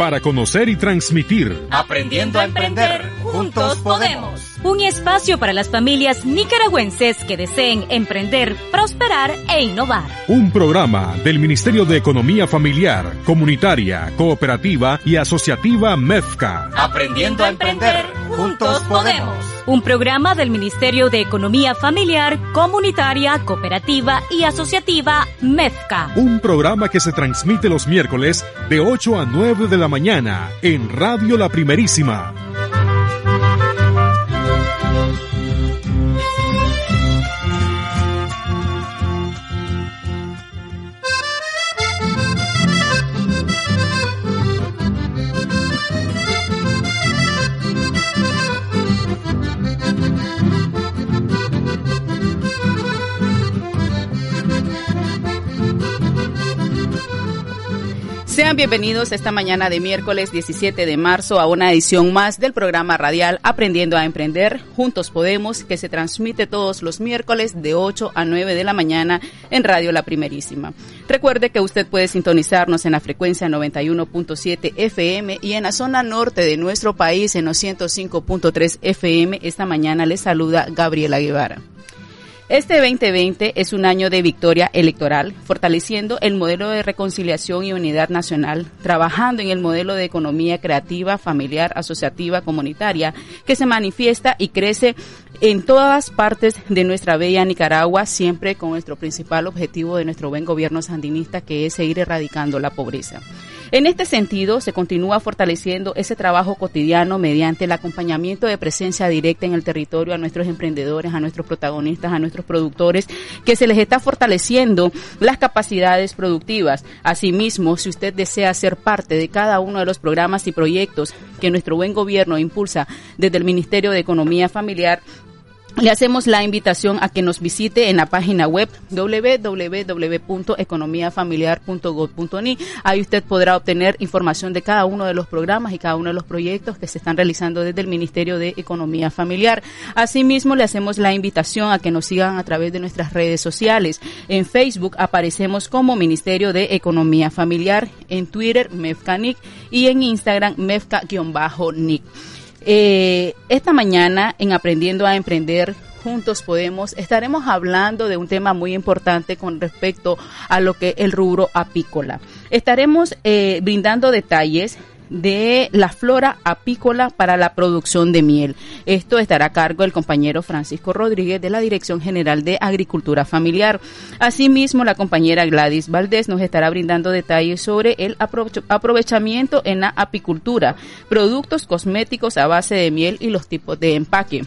para conocer y transmitir. Aprendiendo a emprender, juntos podemos. Un espacio para las familias nicaragüenses que deseen emprender, prosperar e innovar. Un programa del Ministerio de Economía Familiar, Comunitaria, Cooperativa y Asociativa MEFCA. Aprendiendo a emprender, juntos podemos. Un programa del Ministerio de Economía Familiar, Comunitaria, Cooperativa y Asociativa MEFCA. Un programa que se transmite los miércoles de 8 a 9 de la mañana en Radio La Primerísima Sean bienvenidos esta mañana de miércoles 17 de marzo a una edición más del programa radial Aprendiendo a Emprender, Juntos Podemos, que se transmite todos los miércoles de 8 a 9 de la mañana en Radio La Primerísima. Recuerde que usted puede sintonizarnos en la frecuencia 91.7 FM y en la zona norte de nuestro país en los 105.3 FM. Esta mañana les saluda Gabriela Guevara. Este 2020 es un año de victoria electoral, fortaleciendo el modelo de reconciliación y unidad nacional, trabajando en el modelo de economía creativa, familiar, asociativa, comunitaria, que se manifiesta y crece en todas partes de nuestra bella Nicaragua, siempre con nuestro principal objetivo de nuestro buen gobierno sandinista, que es seguir erradicando la pobreza. En este sentido, se continúa fortaleciendo ese trabajo cotidiano mediante el acompañamiento de presencia directa en el territorio a nuestros emprendedores, a nuestros protagonistas, a nuestros productores, que se les está fortaleciendo las capacidades productivas. Asimismo, si usted desea ser parte de cada uno de los programas y proyectos que nuestro buen gobierno impulsa desde el Ministerio de Economía Familiar, le hacemos la invitación a que nos visite en la página web www.economiafamiliar.gov.ni. Ahí usted podrá obtener información de cada uno de los programas y cada uno de los proyectos que se están realizando desde el Ministerio de Economía Familiar. Asimismo, le hacemos la invitación a que nos sigan a través de nuestras redes sociales. En Facebook aparecemos como Ministerio de Economía Familiar, en Twitter MEFCANIC y en Instagram MEFCA-NIC. Eh, esta mañana en Aprendiendo a Emprender Juntos Podemos estaremos hablando de un tema muy importante con respecto a lo que el rubro apícola. Estaremos eh, brindando detalles de la flora apícola para la producción de miel. Esto estará a cargo del compañero Francisco Rodríguez de la Dirección General de Agricultura Familiar. Asimismo, la compañera Gladys Valdés nos estará brindando detalles sobre el aprovechamiento en la apicultura, productos cosméticos a base de miel y los tipos de empaque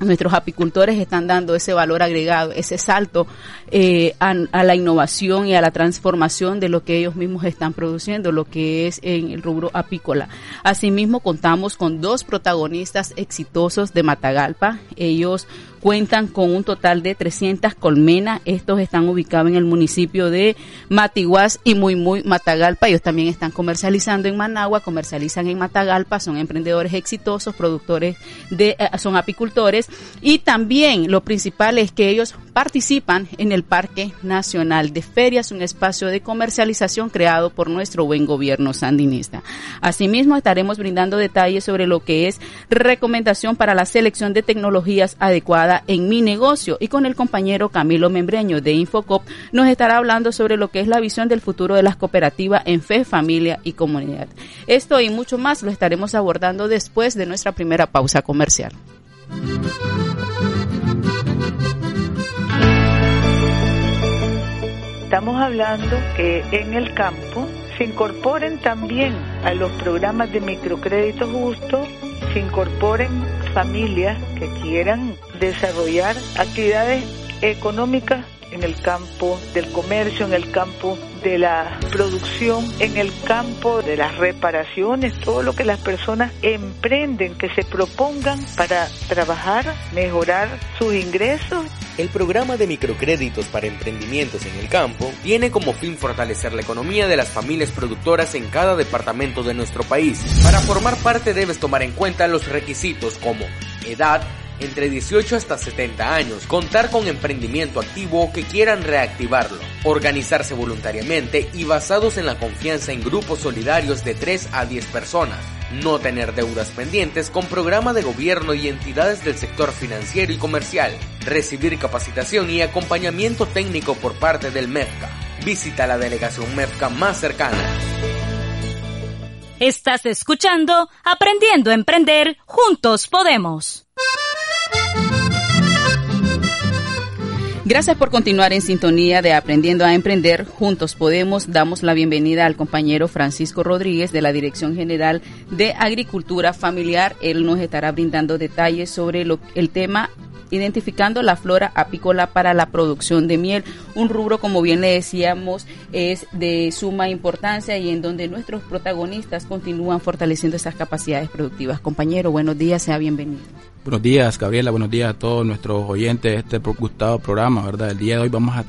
nuestros apicultores están dando ese valor agregado, ese salto eh, a, la innovación y a la transformación de lo que ellos mismos están produciendo, lo que es en el rubro apícola. Asimismo, contamos con dos protagonistas exitosos de Matagalpa. Ellos cuentan con un total de 300 colmenas. Estos están ubicados en el municipio de Matiguás y muy, muy Matagalpa. Ellos también están comercializando en Managua, comercializan en Matagalpa, son emprendedores exitosos, productores de, eh, son apicultores y también lo principal es que ellos participan en el Parque Nacional de Ferias, un espacio de comercialización creado por nuestro buen gobierno sandinista. Asimismo, estaremos brindando detalles sobre lo que es recomendación para la selección de tecnologías adecuadas en mi negocio y con el compañero Camilo Membreño de Infocop nos estará hablando sobre lo que es la visión del futuro de las cooperativas en fe, familia y comunidad. Esto y mucho más lo estaremos abordando después de nuestra primera pausa comercial. Estamos hablando que en el campo se incorporen también a los programas de microcrédito justo, se incorporen familias que quieran desarrollar actividades económicas en el campo del comercio, en el campo de la producción, en el campo de las reparaciones, todo lo que las personas emprenden, que se propongan para trabajar, mejorar sus ingresos. El programa de microcréditos para emprendimientos en el campo tiene como fin fortalecer la economía de las familias productoras en cada departamento de nuestro país. Para formar parte debes tomar en cuenta los requisitos como edad, entre 18 hasta 70 años, contar con emprendimiento activo que quieran reactivarlo, organizarse voluntariamente y basados en la confianza en grupos solidarios de 3 a 10 personas, no tener deudas pendientes con programa de gobierno y entidades del sector financiero y comercial, recibir capacitación y acompañamiento técnico por parte del MEFCA. Visita la delegación MEFCA más cercana. Estás escuchando Aprendiendo a Emprender, Juntos Podemos. Gracias por continuar en sintonía de Aprendiendo a Emprender. Juntos Podemos damos la bienvenida al compañero Francisco Rodríguez de la Dirección General de Agricultura Familiar. Él nos estará brindando detalles sobre el tema identificando la flora apícola para la producción de miel, un rubro como bien le decíamos es de suma importancia y en donde nuestros protagonistas continúan fortaleciendo esas capacidades productivas. Compañero, buenos días, sea bienvenido. Buenos días, Gabriela. Buenos días a todos nuestros oyentes de este gustado programa, ¿verdad? El día de hoy vamos a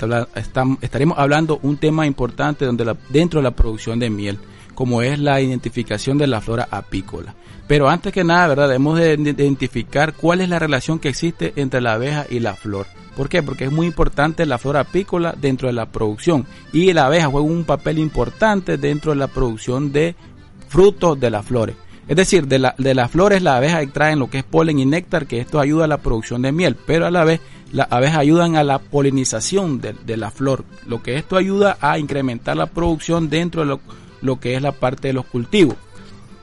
estaremos hablando un tema importante donde la, dentro de la producción de miel, como es la identificación de la flora apícola. Pero antes que nada, ¿verdad? Debemos de identificar cuál es la relación que existe entre la abeja y la flor. ¿Por qué? Porque es muy importante la flora apícola dentro de la producción y la abeja juega un papel importante dentro de la producción de frutos de las flores. Es decir, de, la, de las flores las abejas extraen lo que es polen y néctar, que esto ayuda a la producción de miel, pero a la vez las abejas ayudan a la polinización de, la flor, lo que esto ayuda a incrementar la producción dentro de lo que es la parte de los cultivos.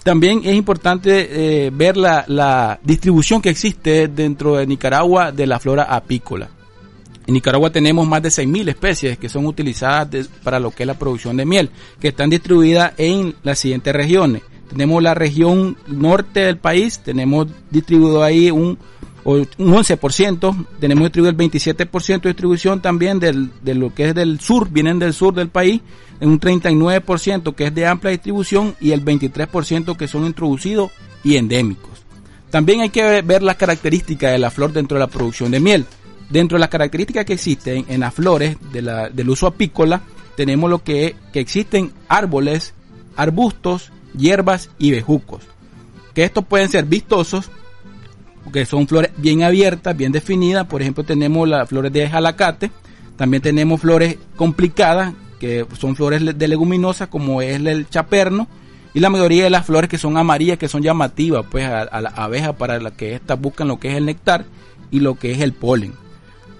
También es importante eh, ver la, distribución que existe dentro de Nicaragua de la flora apícola. En Nicaragua tenemos más de 6.000 especies que son utilizadas para lo que es la producción de miel, que están distribuidas en las siguientes regiones. Tenemos la región norte del país, tenemos distribuido ahí un, un 11%, tenemos distribuido el 27% de distribución también del, de lo que es del sur, vienen del sur del país, un 39% que es de amplia distribución y el 23% que son introducidos y endémicos. También hay que ver las características de la flor dentro de la producción de miel. Dentro de las características que existen en las flores del uso apícola, tenemos lo que, que existen árboles, arbustos, hierbas y bejucos. Que estos pueden ser vistosos, que son flores bien abiertas, bien definidas. Por ejemplo, tenemos las flores de jalacate. También tenemos flores complicadas, que son flores de leguminosas como es el chaperno y la mayoría de las flores que son amarillas que son llamativas pues a, la abeja para la que éstas buscan lo que es el néctar y lo que es el polen.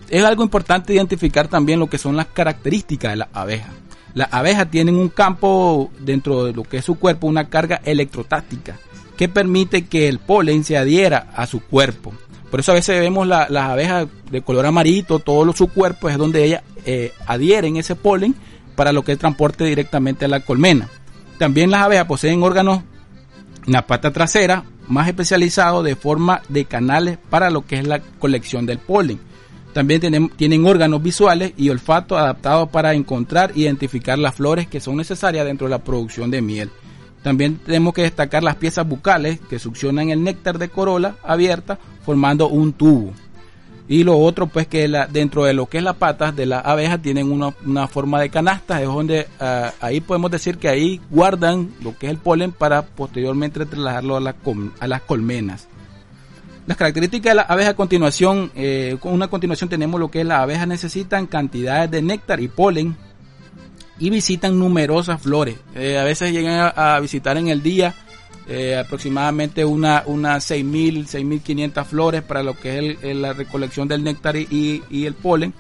Es algo importante identificar también lo que son las características de la abeja. Las abejas tienen un campo dentro de lo que es su cuerpo, una carga electrotáctica que permite que el polen se adhiera a su cuerpo. Por eso a veces vemos las abejas de color amarito, todo su cuerpo es donde ellas eh, adhieren ese polen para lo que es transporte directamente a la colmena. También las abejas poseen órganos en la pata trasera más especializados de forma de canales para lo que es la colección del polen. También tienen, tienen órganos visuales y olfato adaptados para encontrar e identificar las flores que son necesarias dentro de la producción de miel. También tenemos que destacar las piezas bucales que succionan el néctar de corola abierta formando un tubo. Y lo otro, pues que la, dentro de lo que es la patas de la abeja tienen una, forma de canasta, es donde ah, ahí podemos decir que ahí guardan lo que es el polen para posteriormente trasladarlo a, a las colmenas. Las características de la abeja a continuación, eh, con una continuación tenemos lo que es las abejas necesitan cantidades de néctar y polen y visitan numerosas flores. Eh, a veces llegan a visitar en el día eh, aproximadamente una, unas 6.000, 6.500 flores para lo que es la recolección del néctar y, el polen.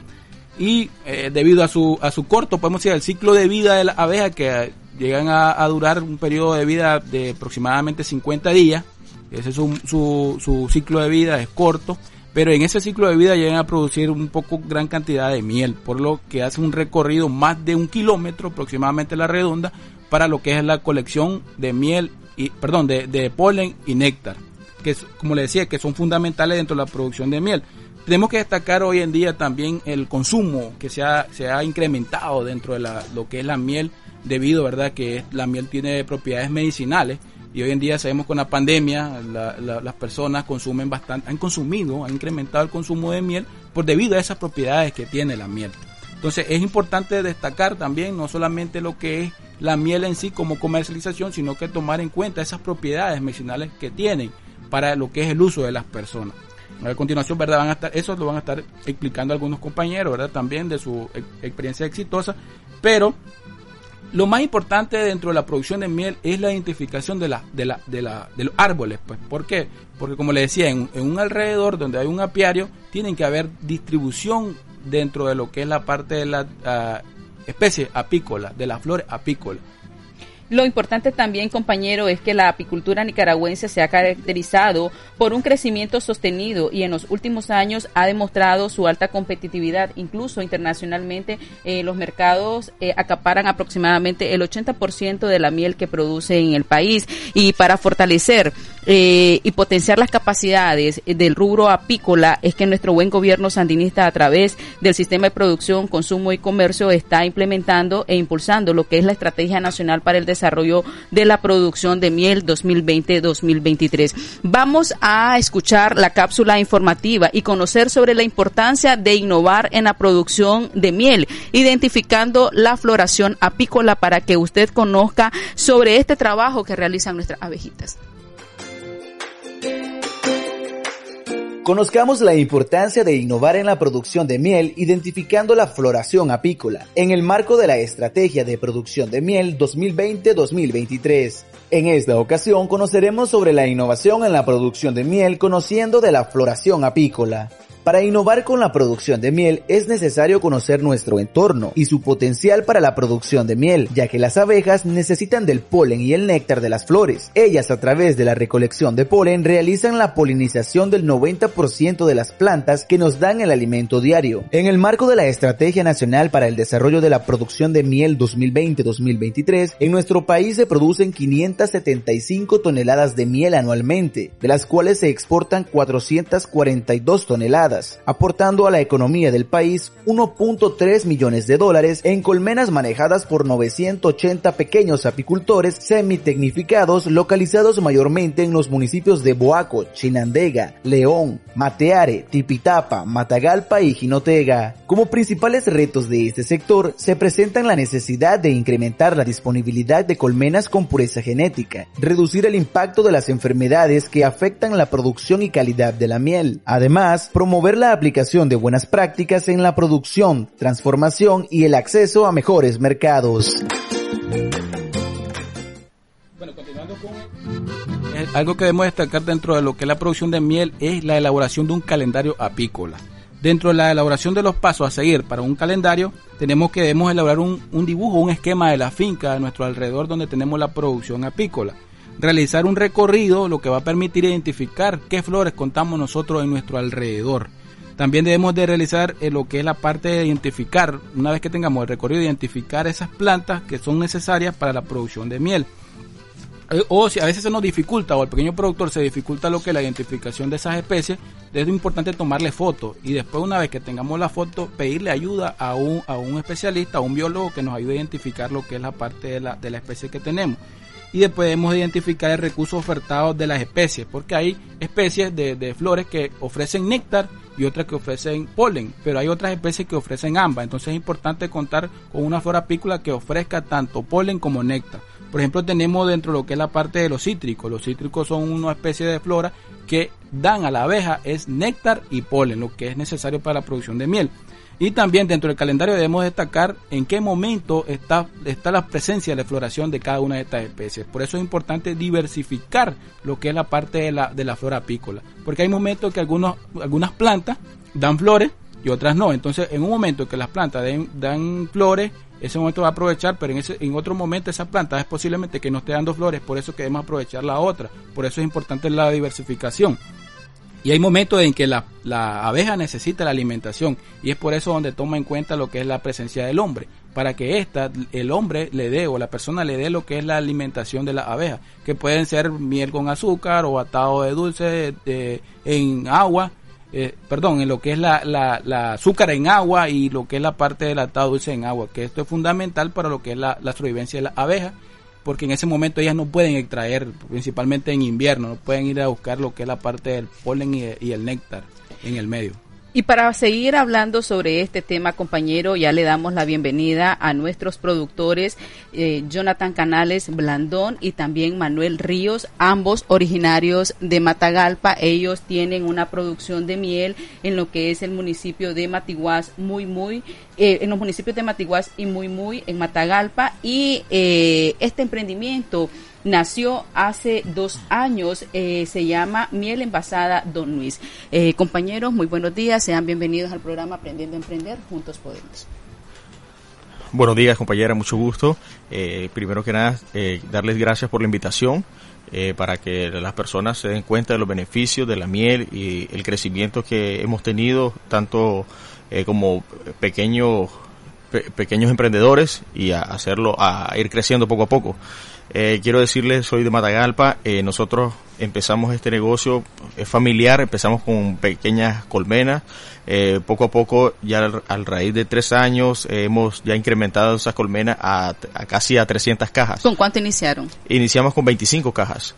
Y eh, debido a su, a su corto, podemos decir, el ciclo de vida de la abeja, que llegan a, durar un periodo de vida de aproximadamente 50 días, ese es su, su ciclo de vida, es corto, pero en ese ciclo de vida llegan a producir un poco gran cantidad de miel, por lo que hace un recorrido más de un kilómetro aproximadamente la redonda para lo que es la colección de miel y, perdón, de, polen y néctar, que es, como le decía, que son fundamentales dentro de la producción de miel. Tenemos que destacar hoy en día también el consumo que se ha, se ha incrementado dentro de la, lo que es la miel, debido, ¿verdad?, que la miel tiene propiedades medicinales y hoy en día sabemos con la pandemia las personas consumen bastante, han consumido, han incrementado el consumo de miel por debido a esas propiedades que tiene la miel. Entonces es importante destacar también no solamente lo que es la miel en sí como comercialización, sino que tomar en cuenta esas propiedades medicinales que tienen para lo que es el uso de las personas. A continuación, ¿verdad? Van a estar, eso lo van a estar explicando algunos compañeros, ¿verdad? También de su experiencia exitosa, pero lo más importante dentro de la producción de miel es la identificación de, la, de, la, de, la, de los árboles. Pues. ¿Por qué? Porque como le decía, en, un alrededor donde hay un apiario, tienen que haber distribución dentro de lo que es la parte de la uh, especie apícola, de las flores apícolas. Lo importante también, compañero, es que la apicultura nicaragüense se ha caracterizado por un crecimiento sostenido y en los últimos años ha demostrado su alta competitividad. Incluso internacionalmente eh, los mercados eh, acaparan aproximadamente el 80% de la miel que produce en el país. Y para fortalecer eh, y potenciar las capacidades del rubro apícola es que nuestro buen gobierno sandinista a través del sistema de producción, consumo y comercio está implementando e impulsando lo que es la Estrategia Nacional para el Desarrollo desarrollo de la producción de miel 2020-2023. Vamos a escuchar la cápsula informativa y conocer sobre la importancia de innovar en la producción de miel, identificando la floración apícola para que usted conozca sobre este trabajo que realizan nuestras abejitas. Conozcamos la importancia de innovar en la producción de miel identificando la floración apícola en el marco de la Estrategia de Producción de Miel 2020-2023. En esta ocasión conoceremos sobre la innovación en la producción de miel conociendo de la floración apícola. Para innovar con la producción de miel es necesario conocer nuestro entorno y su potencial para la producción de miel, ya que las abejas necesitan del polen y el néctar de las flores. Ellas a través de la recolección de polen realizan la polinización del 90% de las plantas que nos dan el alimento diario. En el marco de la Estrategia Nacional para el Desarrollo de la Producción de Miel 2020-2023, en nuestro país se producen 575 toneladas de miel anualmente, de las cuales se exportan 442 toneladas aportando a la economía del país 1.3 millones de dólares en colmenas manejadas por 980 pequeños apicultores semitecnificados localizados mayormente en los municipios de Boaco, Chinandega, León, Mateare, Tipitapa, Matagalpa y Jinotega. Como principales retos de este sector se presentan la necesidad de incrementar la disponibilidad de colmenas con pureza genética, reducir el impacto de las enfermedades que afectan la producción y calidad de la miel, además promover la aplicación de buenas prácticas en la producción, transformación y el acceso a mejores mercados. Bueno, continuando con eh, algo que debemos destacar dentro de lo que es la producción de miel es la elaboración de un calendario apícola. Dentro de la elaboración de los pasos a seguir para un calendario, tenemos que debemos elaborar un, un dibujo, un esquema de la finca a nuestro alrededor donde tenemos la producción apícola realizar un recorrido, lo que va a permitir identificar qué flores contamos nosotros en nuestro alrededor. También debemos de realizar eh, lo que es la parte de identificar, una vez que tengamos el recorrido, identificar esas plantas que son necesarias para la producción de miel. Eh, o si a veces se nos dificulta o al pequeño productor se dificulta lo que es la identificación de esas especies, es importante tomarle fotos y después una vez que tengamos la foto pedirle ayuda a un, a un especialista, a un biólogo que nos ayude a identificar lo que es la parte de la, de la especie que tenemos y después debemos identificar el recurso ofertado de las especies, porque hay especies de, flores que ofrecen néctar y otras que ofrecen polen, pero hay otras especies que ofrecen ambas, entonces es importante contar con una flora apícola que ofrezca tanto polen como néctar. Por ejemplo, tenemos dentro de lo que es la parte de los cítricos. Los cítricos son una especie de flora que dan a la abeja es néctar y polen, lo que es necesario para la producción de miel. Y también dentro del calendario debemos destacar en qué momento está, está la presencia de la floración de cada una de estas especies. Por eso es importante diversificar lo que es la parte de la, de la flora apícola. Porque hay momentos que algunos, algunas plantas dan flores y otras no. Entonces, en un momento que las plantas dan flores, ese momento va a aprovechar, pero en, ese, en otro momento esa planta es posiblemente que no esté dando flores, por eso que debemos aprovechar la otra. Por eso es importante la diversificación. Y hay momentos en que la, abeja necesita la alimentación y es por eso donde toma en cuenta lo que es la presencia del hombre, para que esta, el hombre le dé o la persona le dé lo que es la alimentación de la abeja, que pueden ser miel con azúcar o atado de dulce en agua, eh, perdón, en lo que es la, la, azúcar en agua y lo que es la parte del atado dulce en agua, que esto es fundamental para lo que es la, la sobrevivencia de la abeja porque en ese momento ellas no pueden extraer, principalmente en invierno, no pueden ir a buscar lo que es la parte del polen y, el néctar en el medio. Y para seguir hablando sobre este tema, compañero, ya le damos la bienvenida a nuestros productores, eh, Jonathan Canales Blandón y también Manuel Ríos, ambos originarios de Matagalpa. Ellos tienen una producción de miel en lo que es el municipio de Matiguás, muy, muy, eh, en los municipios de Matiguás y muy, muy en Matagalpa. Y eh, este emprendimiento nació hace dos años, eh, se llama Miel Envasada Don Luis. Eh, compañeros, muy buenos días, sean bienvenidos al programa Aprendiendo a Emprender, Juntos Podemos. Buenos días, compañera, mucho gusto. Eh, primero que nada, darles gracias por la invitación. para que las personas se den cuenta de los beneficios de la miel y el crecimiento que hemos tenido, tanto como pequeños pequeños emprendedores y a hacerlo, a ir creciendo poco a poco. Eh, quiero decirles, soy de Matagalpa, eh, nosotros empezamos este negocio es familiar, empezamos con pequeñas colmenas, eh, poco a poco, ya al, raíz de tres años, hemos ya incrementado esas colmenas a, casi a 300 cajas. ¿Con cuánto iniciaron? Iniciamos con 25 cajas,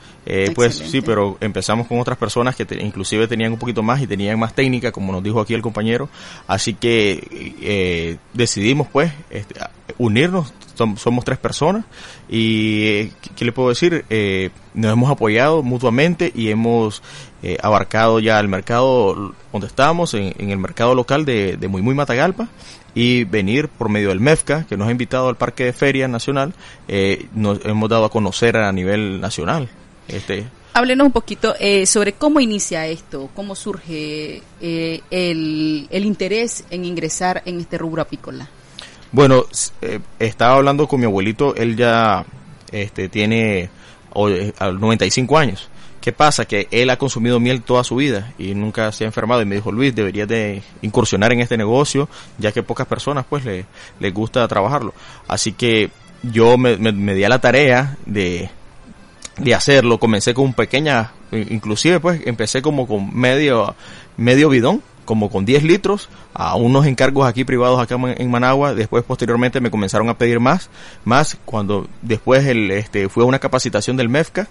pues sí, pero empezamos con otras personas que inclusive tenían un poquito más y tenían más técnica, como nos dijo aquí el compañero, así que decidimos pues este, unirnos somos tres personas y eh, ¿qué le puedo decir? Eh, nos hemos apoyado mutuamente y hemos eh, abarcado ya el mercado donde estamos, en, el mercado local de, Muy Muy Matagalpa y venir por medio del MEFCA, que nos ha invitado al Parque de Feria Nacional, nos hemos dado a conocer a nivel nacional. Este, Háblenos un poquito sobre cómo inicia esto, cómo surge el, el interés en ingresar en este rubro apícola. Bueno, eh, estaba hablando con mi abuelito, él ya este, tiene 95 eh, años. ¿Qué pasa? Que él ha consumido miel toda su vida y nunca se ha enfermado y me dijo, Luis, deberías de incursionar en este negocio, ya que pocas personas pues le, les gusta trabajarlo. Así que yo me, me, di a la tarea de, de hacerlo, comencé con un pequeña, inclusive pues empecé como con medio, medio bidón como con 10 litros a unos encargos aquí privados acá en Managua. Después, posteriormente, me comenzaron a pedir más, más cuando después el, este, fue a una capacitación del MEFCA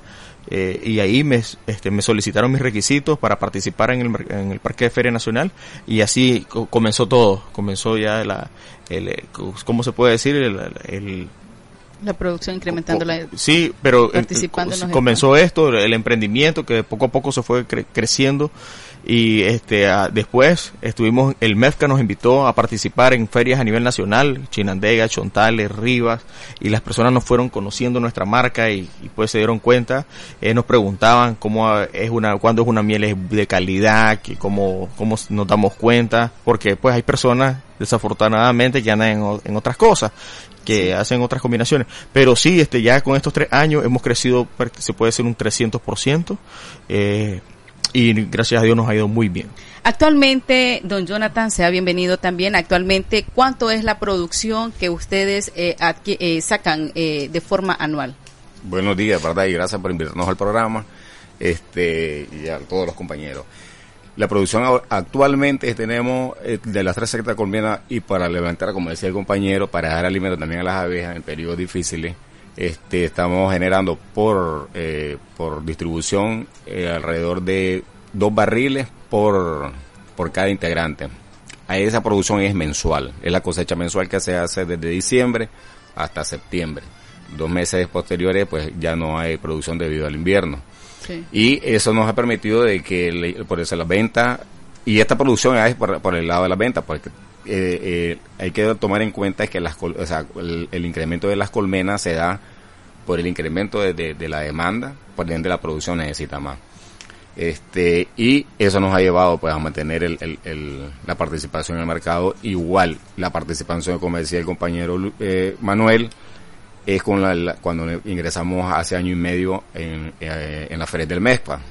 eh, y ahí me, este, me solicitaron mis requisitos para participar en el, en el Parque de Feria Nacional y así comenzó todo. Comenzó ya la, el, eh, ¿cómo se puede decir? el, la producción incrementando la sí pero comenzó esto el emprendimiento que poco a poco se fue creciendo y este después estuvimos el MEFCA nos invitó a participar en ferias a nivel nacional Chinandega Chontales Rivas y las personas nos fueron conociendo nuestra marca y, pues se dieron cuenta eh, nos preguntaban cómo es una cuándo es una miel de calidad que cómo cómo nos damos cuenta porque pues hay personas desafortunadamente que andan en, en otras cosas que hacen otras combinaciones. Pero sí, este, ya con estos tres años hemos crecido, se puede decir un 300%. Eh, y gracias a Dios nos ha ido muy bien. Actualmente, don Jonathan, sea bienvenido también. Actualmente, ¿cuánto es la producción que ustedes eh, eh, sacan eh, de forma anual? Buenos días, ¿verdad? Y gracias por invitarnos al programa este, y a todos los compañeros. La producción actualmente tenemos de las tres sectas colmenas y para levantar, como decía el compañero, para dar alimento también a las abejas en periodos difíciles este, estamos generando por, eh, por distribución eh, alrededor de dos barriles por, por cada integrante. Esa producción es mensual, es la cosecha mensual que se hace desde diciembre hasta septiembre. Dos meses posteriores pues ya no hay producción debido al invierno. Y eso nos ha permitido de que por eso la venta y esta producción es por, por el lado de la venta, porque eh, eh, hay que tomar en cuenta que el, incremento de las colmenas se da por el incremento de, la demanda, por ende la producción necesita más. Este, y eso nos ha llevado pues a mantener la participación en el mercado igual la participación como decía el compañero eh, Manuel es con la, cuando ingresamos hace año y medio en, en la feria del MESPA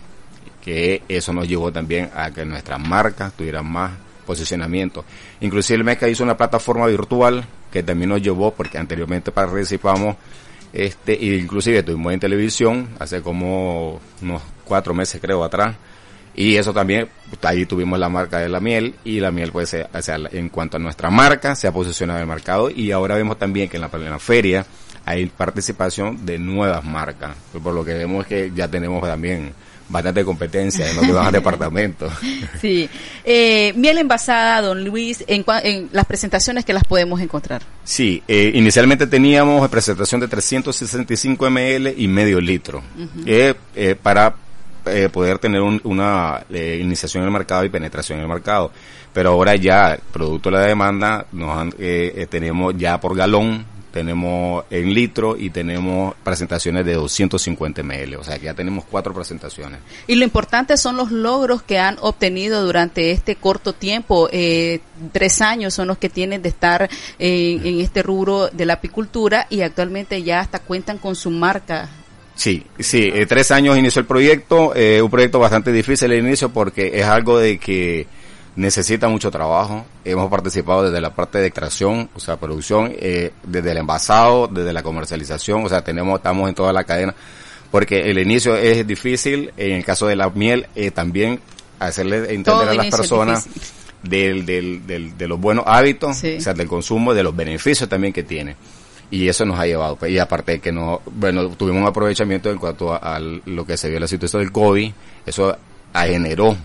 que eso nos llevó también a que nuestras marcas tuvieran más posicionamiento. Inclusive el MECA hizo una plataforma virtual que también nos llevó, porque anteriormente participamos, este, e inclusive estuvimos en televisión hace como unos cuatro meses creo atrás, y eso también, pues, ahí tuvimos la marca de la miel, y la miel pues, en cuanto a nuestra marca, se ha posicionado en el mercado, y ahora vemos también que en la, en la feria, hay participación de nuevas marcas. Por lo que vemos que ya tenemos también bastante competencia en los demás departamentos. Sí. Eh, miel envasada, don Luis, en, las presentaciones que las podemos encontrar. Sí, eh, inicialmente teníamos presentación de 365 ml y medio litro, eh, para poder tener una iniciación en el mercado y penetración en el mercado. Pero ahora ya, producto de la demanda, nos tenemos ya por galón tenemos en litro y tenemos presentaciones de 250 ml, o sea que ya tenemos cuatro presentaciones. Y lo importante son los logros que han obtenido durante este corto tiempo, eh, tres años son los que tienen de estar eh, en este rubro de la apicultura y actualmente ya hasta cuentan con su marca Sí, sí, eh, tres años inició el proyecto, un proyecto bastante difícil al inicio porque es algo de que necesita mucho trabajo. Hemos participado desde la parte de extracción, o sea, producción, eh, desde el envasado, desde la comercialización, o sea, tenemos, estamos en toda la cadena, porque el inicio es difícil, en el caso de la miel, eh, también hacerle entender a las personas del, del, del, de los buenos hábitos, o sea, del consumo, de los beneficios también que tiene. Y eso nos ha llevado, pues, y aparte de que no, bueno, tuvimos un aprovechamiento en cuanto a, lo que se vio la situación del COVID, eso generó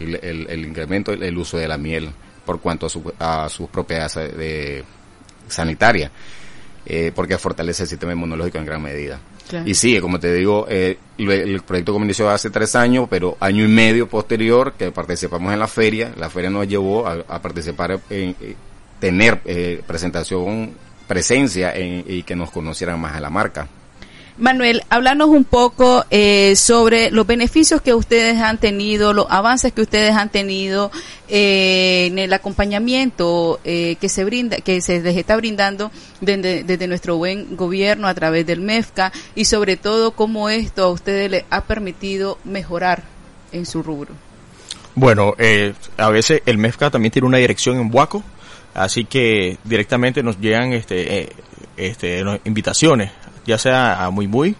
el, el, incremento el uso de la miel por cuanto a, su, a sus propiedades eh, de, sanitarias, eh, porque fortalece el sistema inmunológico en gran medida. Y sí, como te digo, eh, el, proyecto comenzó hace tres años, pero año y medio posterior que participamos en la feria, la feria nos llevó a, participar en, tener presentación, presencia y que nos conocieran más a la marca. Manuel, háblanos un poco eh, sobre los beneficios que ustedes han tenido, los avances que ustedes han tenido eh, en el acompañamiento eh, que se brinda, que se les está brindando desde, nuestro buen gobierno a través del MEFCA y sobre todo cómo esto a ustedes les ha permitido mejorar en su rubro. Bueno, a veces el MEFCA también tiene una dirección en Huaco, así que directamente nos llegan este, este, invitaciones ya sea a Muy Muy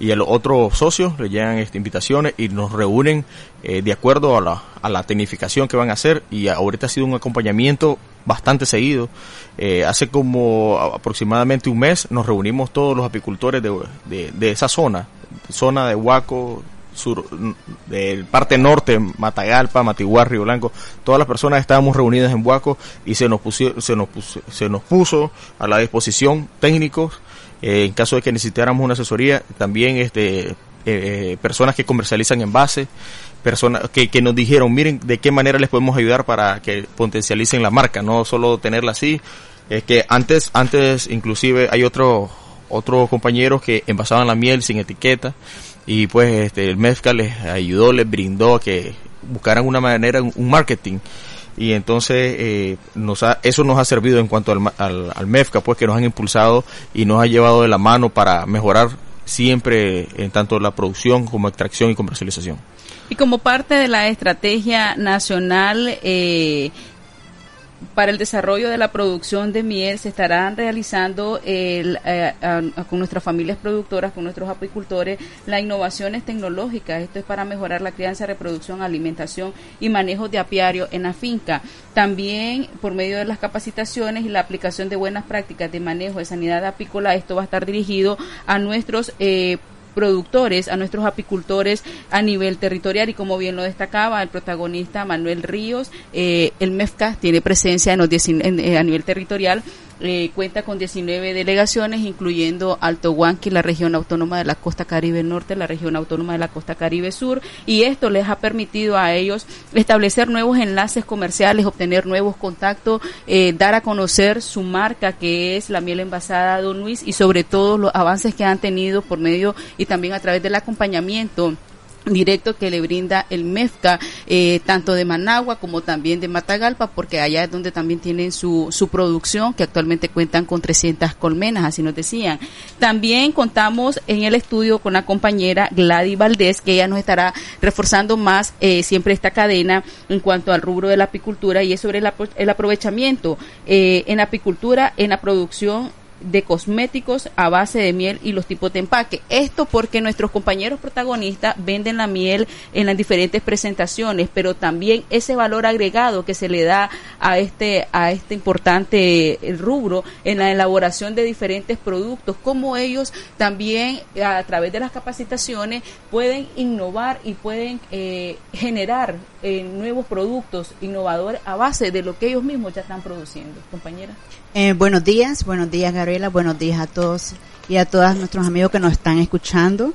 y los otros socios le llegan estas invitaciones y nos reúnen eh, de acuerdo a la, a la tecnificación que van a hacer y ahorita ha sido un acompañamiento bastante seguido. Eh, hace como aproximadamente un mes nos reunimos todos los apicultores de, de, esa zona, zona de Huaco, sur, del parte norte, Matagalpa, Matiguar, Río Blanco, todas las personas estábamos reunidas en Huaco y se nos, puso, se nos, puso, se nos puso a la disposición técnicos eh, en caso de que necesitáramos una asesoría, también este, eh, eh, personas que comercializan envases, personas que, que nos dijeron, miren, de qué manera les podemos ayudar para que potencialicen la marca, no solo tenerla así. Es que antes, antes inclusive hay otros otros compañeros que envasaban la miel sin etiqueta y pues este, el mezcal les ayudó, les brindó que buscaran una manera, un marketing y entonces eh, nos eso nos ha servido en cuanto al, al, al, MEFCA, pues que nos han impulsado y nos ha llevado de la mano para mejorar siempre en tanto la producción como extracción y comercialización. Y como parte de la estrategia nacional eh, para el desarrollo de la producción de miel se estarán realizando el, eh, con nuestras familias productoras, con nuestros apicultores, las innovaciones tecnológicas. Esto es para mejorar la crianza, reproducción, alimentación y manejo de apiario en la finca. También por medio de las capacitaciones y la aplicación de buenas prácticas de manejo de sanidad apícola, esto va a estar dirigido a nuestros eh, productores, a nuestros apicultores a nivel territorial. Y como bien lo destacaba el protagonista Manuel Ríos, eh, el MEFCA tiene presencia en los eh, a nivel territorial eh, cuenta con 19 delegaciones, incluyendo Alto Huanqui, la región autónoma de la costa Caribe Norte, la región autónoma de la costa Caribe Sur, y esto les ha permitido a ellos establecer nuevos enlaces comerciales, obtener nuevos contactos, eh, dar a conocer su marca, que es la miel envasada Don Luis, y sobre todo los avances que han tenido por medio y también a través del acompañamiento directo que le brinda el MEFCA, eh, tanto de Managua como también de Matagalpa, porque allá es donde también tienen su, su producción, que actualmente cuentan con 300 colmenas, así nos decían. También contamos en el estudio con la compañera Gladys Valdés, que ella nos estará reforzando más eh, siempre esta cadena en cuanto al rubro de la apicultura y es sobre el, aprovechamiento eh, en apicultura, en la producción de cosméticos a base de miel y los tipos de empaque. Esto porque nuestros compañeros protagonistas venden la miel en las diferentes presentaciones, pero también ese valor agregado que se le da a este a este importante rubro en la elaboración de diferentes productos, como ellos también a través de las capacitaciones pueden innovar y pueden eh, generar eh, nuevos productos innovadores a base de lo que ellos mismos ya están produciendo, compañera. Eh, buenos días, buenos días Gabriela, buenos días a todos y a todos nuestros amigos que nos están escuchando.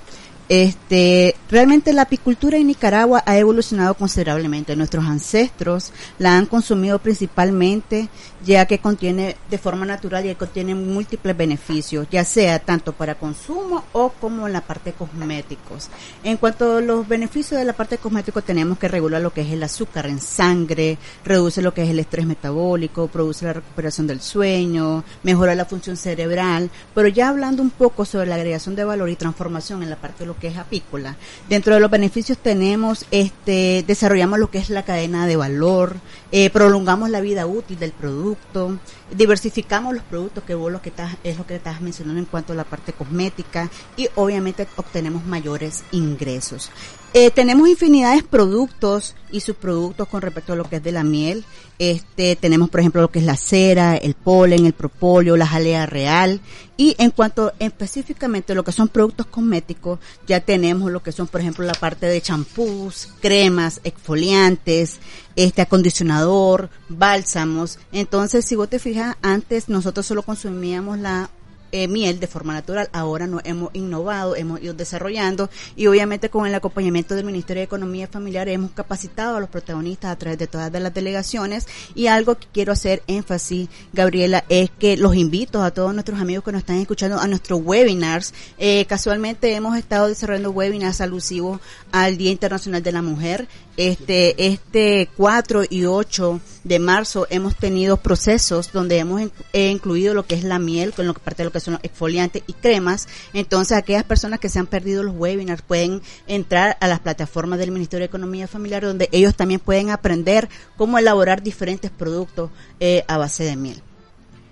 Este, realmente la apicultura en Nicaragua ha evolucionado considerablemente. Nuestros ancestros la han consumido principalmente ya que contiene de forma natural y contiene múltiples beneficios, ya sea tanto para consumo o como en la parte cosméticos. En cuanto a los beneficios de la parte de cosméticos, tenemos que regular lo que es el azúcar en sangre, reduce lo que es el estrés metabólico, produce la recuperación del sueño, mejora la función cerebral, pero ya hablando un poco sobre la agregación de valor y transformación en la parte de lo que es apícola. Dentro de los beneficios tenemos, este, desarrollamos lo que es la cadena de valor, eh, prolongamos la vida útil del producto, diversificamos los productos que vos lo que estás, es lo que estás mencionando en cuanto a la parte cosmética y obviamente obtenemos mayores ingresos. Eh, tenemos infinidades de productos y subproductos con respecto a lo que es de la miel. Este, tenemos, por ejemplo, lo que es la cera, el polen, el propóleo, la jalea real. Y en cuanto específicamente lo que son productos cosméticos, ya tenemos lo que son, por ejemplo, la parte de champús, cremas, exfoliantes, este acondicionador, bálsamos. Entonces, si vos te fijas, antes nosotros solo consumíamos la eh, miel de forma natural. Ahora nos hemos innovado, hemos ido desarrollando y obviamente con el acompañamiento del Ministerio de Economía Familiar hemos capacitado a los protagonistas a través de todas las delegaciones y algo que quiero hacer énfasis, Gabriela, es que los invito a todos nuestros amigos que nos están escuchando a nuestros webinars. Eh, casualmente hemos estado desarrollando webinars alusivos al Día Internacional de la Mujer. Este, este 4 y 8 de marzo hemos tenido procesos donde hemos incluido lo que es la miel, con lo que parte de lo que son los exfoliantes y cremas. Entonces, aquellas personas que se han perdido los webinars pueden entrar a las plataformas del Ministerio de Economía Familiar donde ellos también pueden aprender cómo elaborar diferentes productos eh, a base de miel.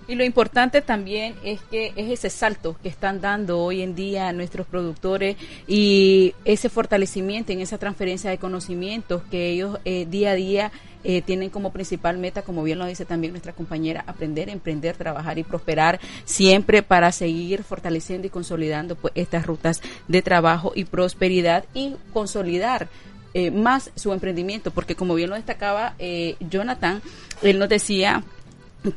Y lo importante también es que es ese salto que están dando hoy en día nuestros productores y ese fortalecimiento en esa transferencia de conocimientos que ellos eh, día a día eh, tienen como principal meta, como bien lo dice también nuestra compañera, aprender, emprender, trabajar y prosperar siempre para seguir fortaleciendo y consolidando pues, estas rutas de trabajo y prosperidad y consolidar eh, más su emprendimiento, porque como bien lo destacaba Jonathan, él nos decía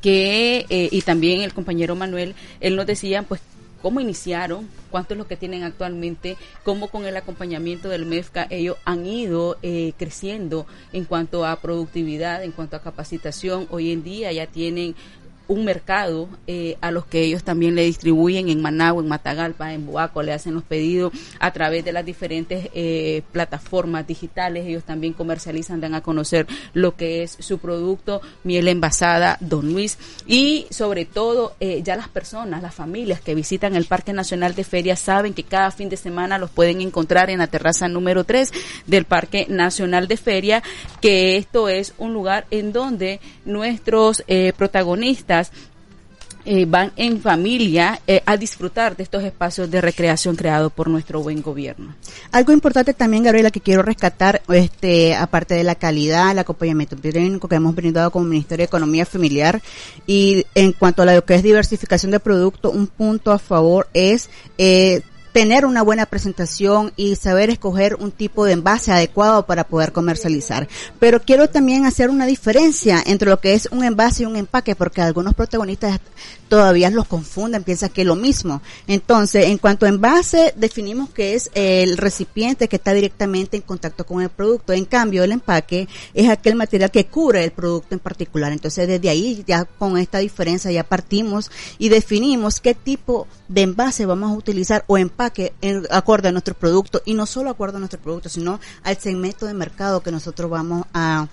que, eh, y también el compañero Manuel, él nos decía, pues, cómo iniciaron, cuánto es lo que tienen actualmente, cómo con el acompañamiento del MEFCA ellos han ido eh, creciendo en cuanto a productividad, en cuanto a capacitación. Hoy en día ya tienen un mercado eh, a los que ellos también le distribuyen en Managua, en Matagalpa, en Boaco, le hacen los pedidos a través de las diferentes eh, plataformas digitales. Ellos también comercializan, dan a conocer lo que es su producto, miel envasada, Don Luis. Y sobre todo, eh, ya las personas, las familias que visitan el Parque Nacional de Ferias saben que cada fin de semana los pueden encontrar en la terraza número 3 del Parque Nacional de Feria, que esto es un lugar en donde nuestros protagonistas eh, van en familia eh, a disfrutar de estos espacios de recreación creados por nuestro buen gobierno. Algo importante también, Gabriela, que quiero rescatar, este, aparte de la calidad, el acompañamiento técnico que hemos brindado como Ministerio de Economía Familiar y en cuanto a lo que es diversificación de productos, un punto a favor es eh, tener una buena presentación y saber escoger un tipo de envase adecuado para poder comercializar. Pero quiero también hacer una diferencia entre lo que es un envase y un empaque, porque algunos protagonistas todavía los confunden, piensan que es lo mismo. Entonces, en cuanto a envase, definimos que es el recipiente que está directamente en contacto con el producto. En cambio, el empaque es aquel material que cubre el producto en particular. Entonces, desde ahí, ya con esta diferencia, ya partimos y definimos qué tipo de envase vamos a utilizar o empaque en, acorde a nuestro producto y no solo acorde a nuestro producto, sino al segmento de mercado que nosotros vamos a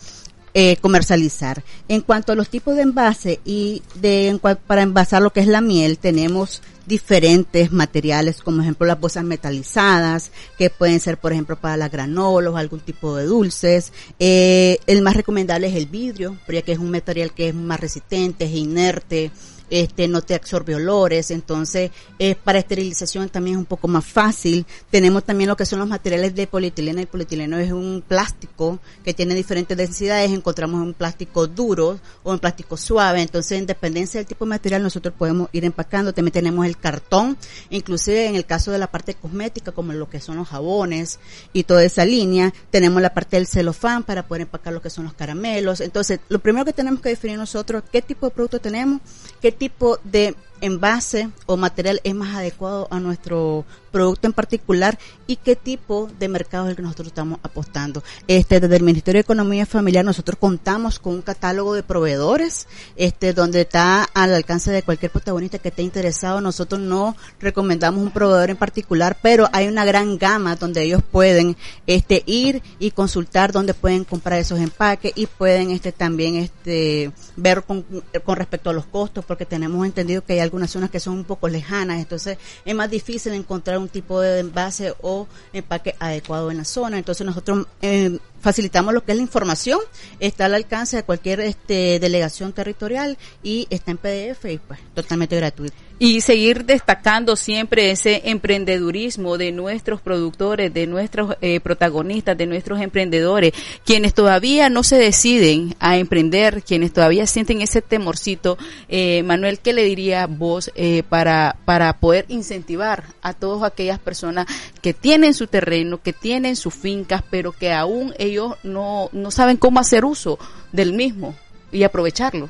eh, comercializar. En cuanto a los tipos de envase y de para envasar lo que es la miel, tenemos diferentes materiales, como ejemplo las bolsas metalizadas, que pueden ser, por ejemplo, para las granolos, algún tipo de dulces. Eh, el más recomendable es el vidrio, porque es un material que es más resistente, es inerte, este, no te absorbe olores, entonces es para esterilización también es un poco más fácil. Tenemos también lo que son los materiales de polietileno. El polietileno es un plástico que tiene diferentes densidades. Encontramos un plástico duro o un plástico suave. Entonces, en dependencia del tipo de material, nosotros podemos ir empacando. También tenemos el cartón, inclusive en el caso de la parte cosmética, como lo que son los jabones y toda esa línea. Tenemos la parte del celofán para poder empacar lo que son los caramelos. Entonces, lo primero que tenemos que definir nosotros, qué tipo de producto tenemos, qué tipo de envase o material es más adecuado a nuestro producto en particular y qué tipo de mercado es el que nosotros estamos apostando. Este, desde el Ministerio de Economía Familiar nosotros contamos con un catálogo de proveedores, este, donde está al alcance de cualquier protagonista que esté interesado. Nosotros no recomendamos un proveedor en particular, pero hay una gran gama donde ellos pueden, este, ir y consultar dónde pueden comprar esos empaques y pueden, este, también, este, ver con, con respecto a los costos, porque tenemos entendido que hay algunas zonas que son un poco lejanas, entonces es más difícil encontrar un tipo de envase o empaque adecuado en la zona. Entonces nosotros eh, facilitamos lo que es la información, está al alcance de cualquier este, delegación territorial y está en PDF y pues totalmente gratuito. Y seguir destacando siempre ese emprendedurismo de nuestros productores, de nuestros eh, protagonistas, de nuestros emprendedores, quienes todavía no se deciden a emprender, quienes todavía sienten ese temorcito. Eh, Manuel, ¿qué le diría vos eh, para, para poder incentivar a todas aquellas personas que tienen su terreno, que tienen sus fincas, pero que aún ellos no, no saben cómo hacer uso del mismo y aprovecharlo?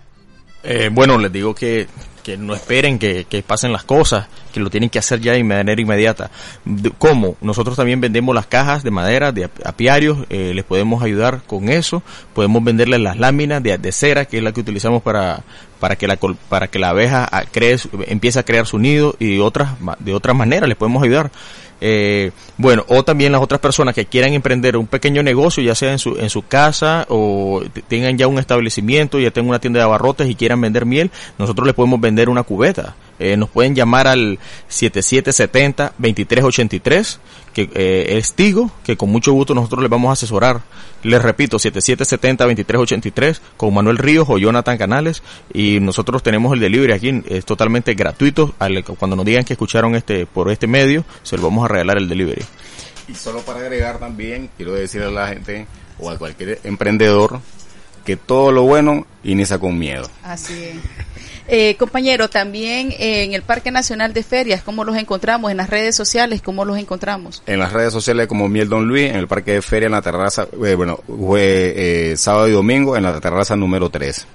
Eh, bueno, les digo que, que no esperen que, que, pasen las cosas, que lo tienen que hacer ya de manera inmediata. ¿Cómo? Nosotros también vendemos las cajas de madera, de apiarios, eh, les podemos ayudar con eso, podemos venderles las láminas de, de, cera, que es la que utilizamos para, para que la, para que la abeja cree, empiece a crear su nido y otras, de otras maneras les podemos ayudar. Eh, bueno, o también las otras personas que quieran emprender un pequeño negocio, ya sea en su, en su casa o tengan ya un establecimiento, ya tengan una tienda de abarrotes y quieran vender miel, nosotros les podemos vender una cubeta. Eh, nos pueden llamar al 7770-2383, que eh, es Tigo, que con mucho gusto nosotros les vamos a asesorar. Les repito, 7770-2383 con Manuel Ríos o Jonathan Canales y nosotros tenemos el delivery aquí, es totalmente gratuito. Cuando nos digan que escucharon este por este medio, se lo vamos a regalar el delivery. Y solo para agregar también, quiero decirle a la gente o a cualquier emprendedor que todo lo bueno inicia con miedo. Así es. Eh, compañero, también en el Parque Nacional de Ferias, ¿cómo los encontramos? En las redes sociales, ¿cómo los encontramos? En las redes sociales como Miel Don Luis, en el Parque de Feria, en la terraza, eh, bueno, fue eh, sábado y domingo en la terraza número 3.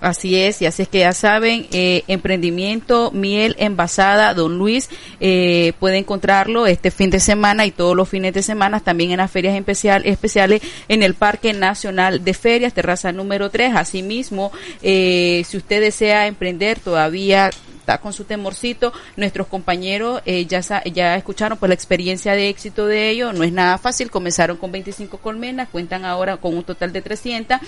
Así es, y así es que ya saben, eh, emprendimiento miel envasada, don Luis, eh, puede encontrarlo este fin de semana y todos los fines de semana también en las ferias especial, especiales en el Parque Nacional de Ferias, terraza número 3. Asimismo, eh, si usted desea emprender todavía está con su temorcito. Nuestros compañeros eh, ya, ya escucharon pues la experiencia de éxito de ellos. No es nada fácil. Comenzaron con 25 colmenas, cuentan ahora con un total de 300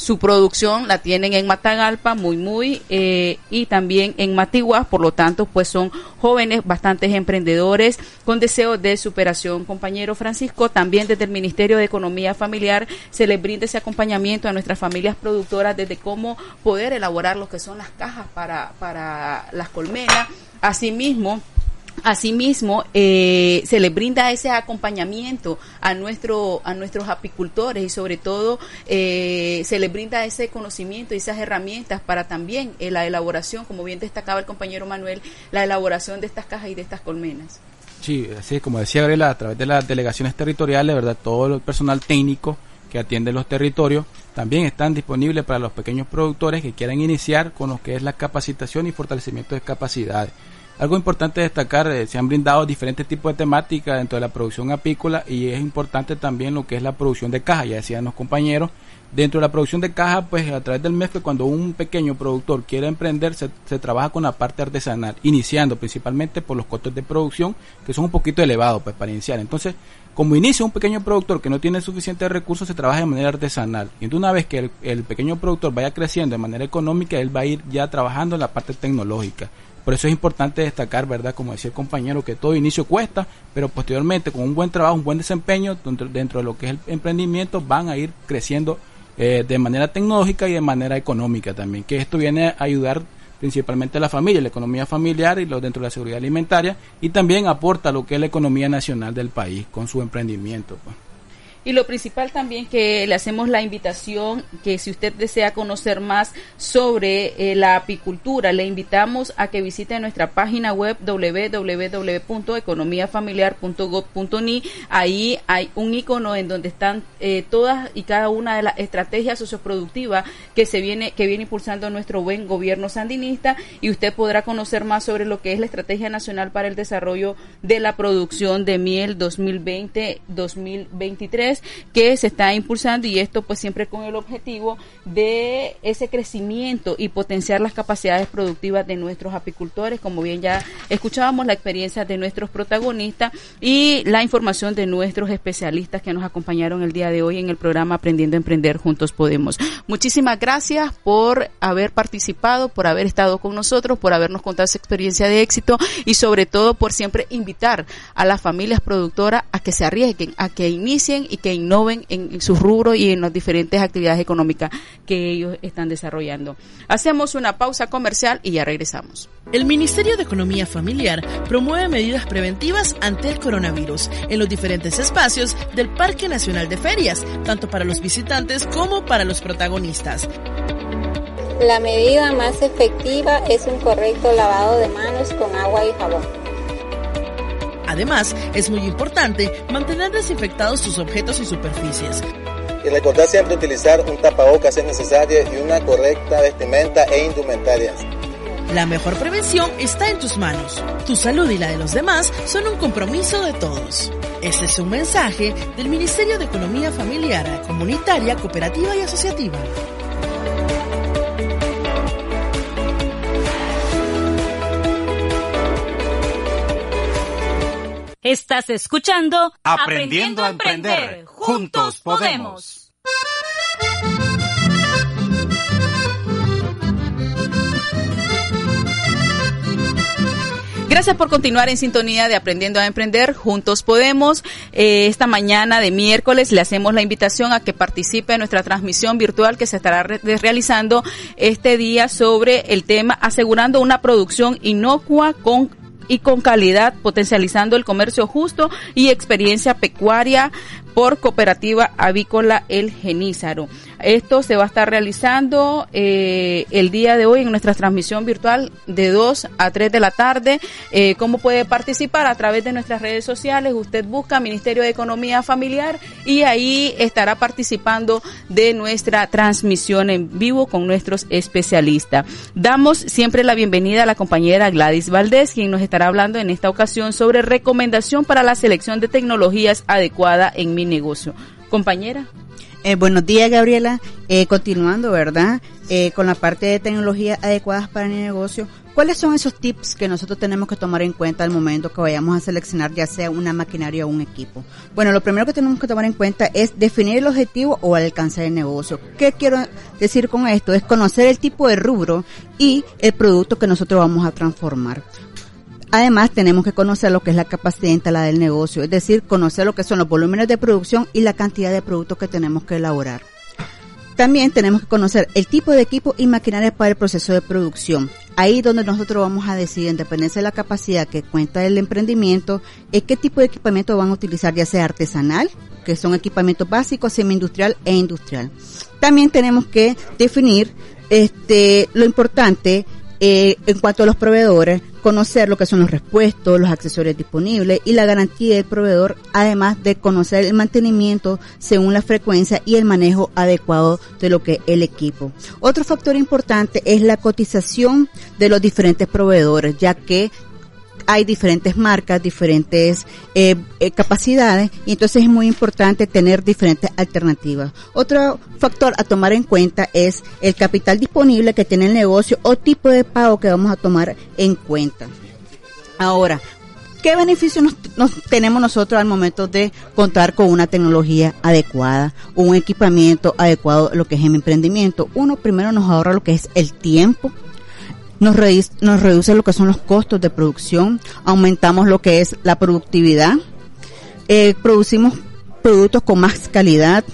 su producción la tienen en Matagalpa, muy muy, eh, y también en Matiguas, por lo tanto, pues son jóvenes, bastantes emprendedores con deseo de superación. Compañero Francisco, también desde el Ministerio de Economía Familiar se les brinda ese acompañamiento a nuestras familias productoras desde cómo poder elaborar lo que son las cajas para, para las colmenas. Asimismo, Asimismo, eh, se le brinda ese acompañamiento a nuestro a nuestros apicultores y sobre todo eh, se les brinda ese conocimiento y esas herramientas para también eh, la elaboración, como bien destacaba el compañero Manuel, la elaboración de estas cajas y de estas colmenas. Sí, así como decía Gabriela, a través de las delegaciones territoriales, verdad, todo el personal técnico que atiende los territorios también están disponibles para los pequeños productores que quieran iniciar con lo que es la capacitación y fortalecimiento de capacidades. Algo importante destacar, eh, se han brindado diferentes tipos de temáticas dentro de la producción apícola y es importante también lo que es la producción de caja, ya decían los compañeros. Dentro de la producción de caja, pues a través del mes, cuando un pequeño productor quiere emprender, se, se, trabaja con la parte artesanal, iniciando principalmente por los costos de producción, que son un poquito elevados pues, para iniciar. Entonces, como inicia un pequeño productor que no tiene suficientes recursos, se trabaja de manera artesanal. Y una vez que el, el pequeño productor vaya creciendo de manera económica, él va a ir ya trabajando en la parte tecnológica. Por eso es importante destacar, ¿verdad? Como decía el compañero, que todo inicio cuesta, pero posteriormente con un buen trabajo, un buen desempeño dentro, dentro de lo que es el emprendimiento, van a ir creciendo eh, de manera tecnológica y de manera económica también. Que esto viene a ayudar principalmente a la familia, la economía familiar y lo dentro de la seguridad alimentaria, y también aporta lo que es la economía nacional del país con su emprendimiento. Pues. Y lo principal también que le hacemos la invitación que si usted desea conocer más sobre eh, la apicultura, le invitamos a que visite nuestra página web www.economiafamiliar.gov.ni. Ahí hay un icono en donde están eh, todas y cada una de las estrategias socioproductivas que se viene que viene impulsando nuestro buen gobierno sandinista y usted podrá conocer más sobre lo que es la Estrategia Nacional para el Desarrollo de la Producción de Miel 2020-2023 que se está impulsando y esto pues siempre con el objetivo de ese crecimiento y potenciar las capacidades productivas de nuestros apicultores, como bien ya escuchábamos la experiencia de nuestros protagonistas y la información de nuestros especialistas que nos acompañaron el día de hoy en el programa Aprendiendo a Emprender Juntos Podemos. Muchísimas gracias por haber participado, por haber estado con nosotros, por habernos contado esa experiencia de éxito y sobre todo por siempre invitar a las familias productoras a que se arriesguen, a que inicien y que innoven en, sus rubros y en las diferentes actividades económicas que ellos están desarrollando. Hacemos una pausa comercial y ya regresamos. El Ministerio de Economía Familiar promueve medidas preventivas ante el coronavirus en los diferentes espacios del Parque Nacional de Ferias, tanto para los visitantes como para los protagonistas. La medida más efectiva es un correcto lavado de manos con agua y jabón. Además, es muy importante mantener desinfectados sus objetos y superficies. Y recordar siempre utilizar un tapabocas si es necesario y una correcta vestimenta e indumentarias. La mejor prevención está en tus manos. Tu salud y la de los demás son un compromiso de todos. Este es un mensaje del Ministerio de Economía Familiar, Comunitaria, Cooperativa y Asociativa. Estás escuchando Aprendiendo, a emprender. Juntos podemos. Gracias por continuar en sintonía de Aprendiendo a Emprender. Juntos podemos. Eh, esta mañana de miércoles le hacemos la invitación a que participe en nuestra transmisión virtual que se estará realizando este día sobre el tema asegurando una producción inocua con y con calidad, potencializando el comercio justo y experiencia pecuaria por Cooperativa Avícola El Genízaro. Esto se va a estar realizando eh, el día de hoy en nuestra transmisión virtual de 2 a 3 de la tarde. Eh, ¿Cómo puede participar? A través de nuestras redes sociales. Usted busca Ministerio de Economía Familiar y ahí estará participando de nuestra transmisión en vivo con nuestros especialistas. Damos siempre la bienvenida a la compañera Gladys Valdés, quien nos estará hablando en esta ocasión sobre recomendación para la selección de tecnologías adecuada en mi negocio. Compañera. Eh, buenos días, Gabriela. Eh, continuando, ¿verdad? Eh, con la parte de tecnologías adecuadas para mi negocio. ¿Cuáles son esos tips que nosotros tenemos que tomar en cuenta al momento que vayamos a seleccionar ya sea una maquinaria o un equipo? Bueno, lo primero que tenemos que tomar en cuenta es definir el objetivo o el alcance del negocio. ¿Qué quiero decir con esto? Es conocer el tipo de rubro y el producto que nosotros vamos a transformar. Además, tenemos que conocer lo que es la capacidad instalada del negocio, es decir, conocer lo que son los volúmenes de producción y la cantidad de productos que tenemos que elaborar. También tenemos que conocer el tipo de equipo y maquinaria para el proceso de producción. Ahí donde nosotros vamos a decidir, en dependencia de la capacidad que cuenta el emprendimiento, es qué tipo de equipamiento van a utilizar, ya sea artesanal, que son equipamientos básicos, semi-industrial e industrial. También tenemos que definir este, lo importante eh, en cuanto a los proveedores, conocer lo que son los repuestos, los accesorios disponibles y la garantía del proveedor, además de conocer el mantenimiento según la frecuencia y el manejo adecuado de lo que es el equipo. Otro factor importante es la cotización de los diferentes proveedores, ya que hay diferentes marcas, diferentes eh, eh, capacidades y entonces es muy importante tener diferentes alternativas. Otro factor a tomar en cuenta es el capital disponible que tiene el negocio o tipo de pago que vamos a tomar en cuenta. Ahora, ¿qué beneficios nos, tenemos nosotros al momento de contar con una tecnología adecuada, un equipamiento adecuado, lo que es el emprendimiento? Uno, primero nos ahorra lo que es el tiempo, nos, reduce lo que son los costos de producción, aumentamos lo que es la productividad, eh, producimos productos con más calidad,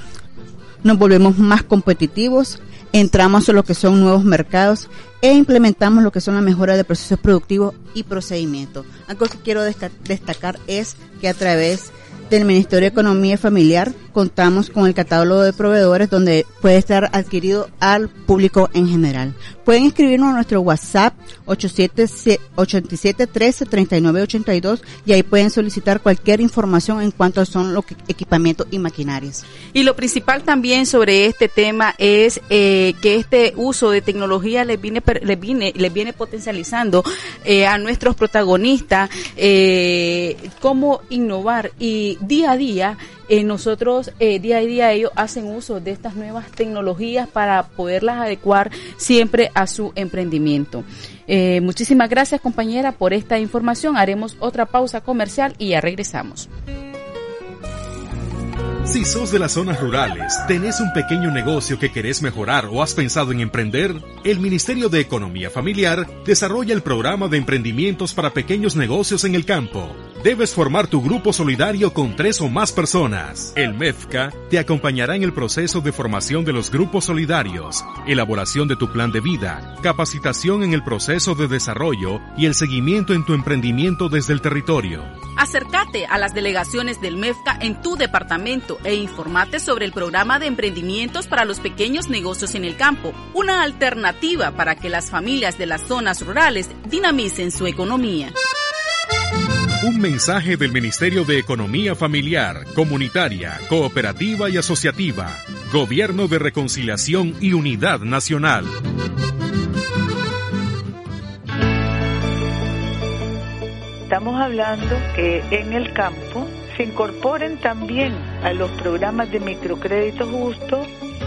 nos volvemos más competitivos entramos a lo que son nuevos mercados e implementamos lo que son la mejora de procesos productivos y procedimientos. Algo que quiero destacar es que a través del Ministerio de Economía Familiar contamos con el catálogo de proveedores donde puede estar adquirido al público en general. Pueden escribirnos a nuestro WhatsApp 87 13 39 82 y ahí pueden solicitar cualquier información en cuanto son los equipamientos y maquinarias. Y lo principal también sobre este tema es eh, que este uso de tecnología les viene les viene les viene potencializando eh, a nuestros protagonistas eh, cómo innovar y día a día eh, nosotros eh, día a día ellos hacen uso de estas nuevas tecnologías para poderlas adecuar siempre a su emprendimiento. Eh, muchísimas gracias compañera por esta información. Haremos otra pausa comercial y ya regresamos. Si sos de las zonas rurales, tenés un pequeño negocio que querés mejorar o has pensado en emprender, el Ministerio de Economía Familiar desarrolla el programa de emprendimientos para pequeños negocios en el campo. Debes formar tu grupo solidario con tres o más personas. El MEFCA te acompañará en el proceso de formación de los grupos solidarios, elaboración de tu plan de vida, capacitación en el proceso de desarrollo y el seguimiento en tu emprendimiento desde el territorio. Acércate a las delegaciones del MEFCA en tu departamento e informate sobre el programa de emprendimientos para los pequeños negocios en el campo, una alternativa para que las familias de las zonas rurales dinamicen su economía. Un mensaje del Ministerio de Economía Familiar, Comunitaria, Cooperativa y Asociativa, Gobierno de Reconciliación y Unidad Nacional. Estamos hablando que en el campo se incorporen también a los programas de microcrédito justo,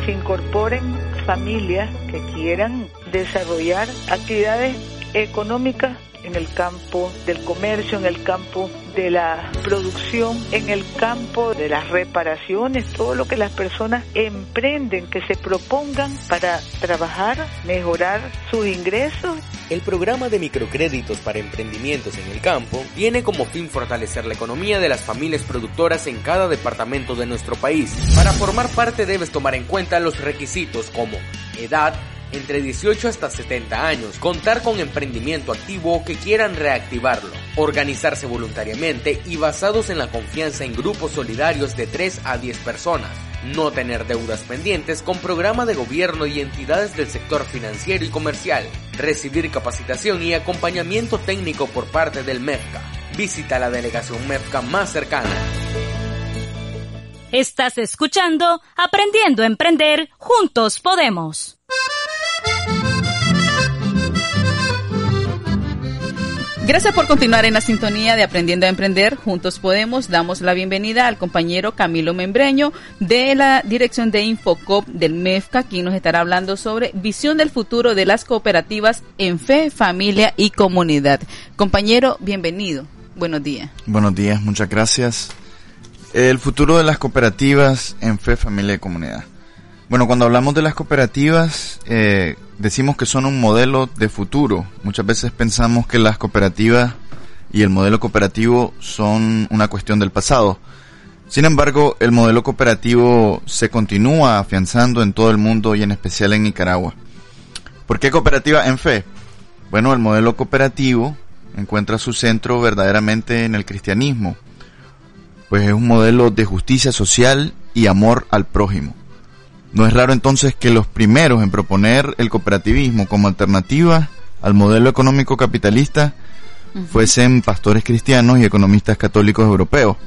se incorporen familias que quieran desarrollar actividades económicas en el campo del comercio, en el campo de la producción, en el campo de las reparaciones, todo lo que las personas emprenden, que se propongan para trabajar, mejorar sus ingresos. El programa de microcréditos para emprendimientos en el campo tiene como fin fortalecer la economía de las familias productoras en cada departamento de nuestro país. Para formar parte debes tomar en cuenta los requisitos como edad, entre 18 hasta 70 años, contar con emprendimiento activo que quieran reactivarlo, organizarse voluntariamente y basados en la confianza en grupos solidarios de 3 a 10 personas, no tener deudas pendientes con programa de gobierno y entidades del sector financiero y comercial, recibir capacitación y acompañamiento técnico por parte del MEFCA. Visita la delegación MEFCA más cercana. Estás escuchando Aprendiendo a Emprender, juntos podemos. Gracias por continuar en la sintonía de Aprendiendo a Emprender. Juntos podemos. Damos la bienvenida al compañero Camilo Membreño de la Dirección de Infocop del MEFCA, quien nos estará hablando sobre visión del futuro de las cooperativas en fe, familia y comunidad. Compañero, bienvenido. Buenos días. Buenos días, muchas gracias. El futuro de las cooperativas en fe, familia y comunidad. Bueno, cuando hablamos de las cooperativas, eh, decimos que son un modelo de futuro. Muchas veces pensamos que las cooperativas y el modelo cooperativo son una cuestión del pasado. Sin embargo, el modelo cooperativo se continúa afianzando en todo el mundo y en especial en Nicaragua. ¿Por qué cooperativa en fe? Bueno, el modelo cooperativo encuentra su centro verdaderamente en el cristianismo, pues es un modelo de justicia social y amor al prójimo. No es raro entonces que los primeros en proponer el cooperativismo como alternativa al modelo económico capitalista fuesen pastores cristianos y economistas católicos europeos.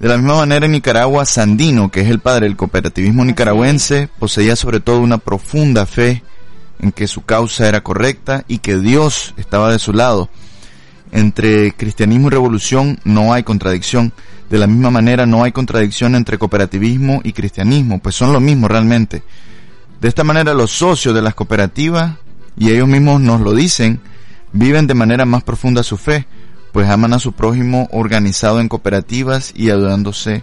De la misma manera en Nicaragua, Sandino, que es el padre del cooperativismo nicaragüense, poseía sobre todo una profunda fe en que su causa era correcta y que Dios estaba de su lado. Entre cristianismo y revolución no hay contradicción. De la misma manera no hay contradicción entre cooperativismo y cristianismo, pues son lo mismo realmente. De esta manera los socios de las cooperativas, y ellos mismos nos lo dicen, viven de manera más profunda su fe, pues aman a su prójimo organizado en cooperativas y ayudándose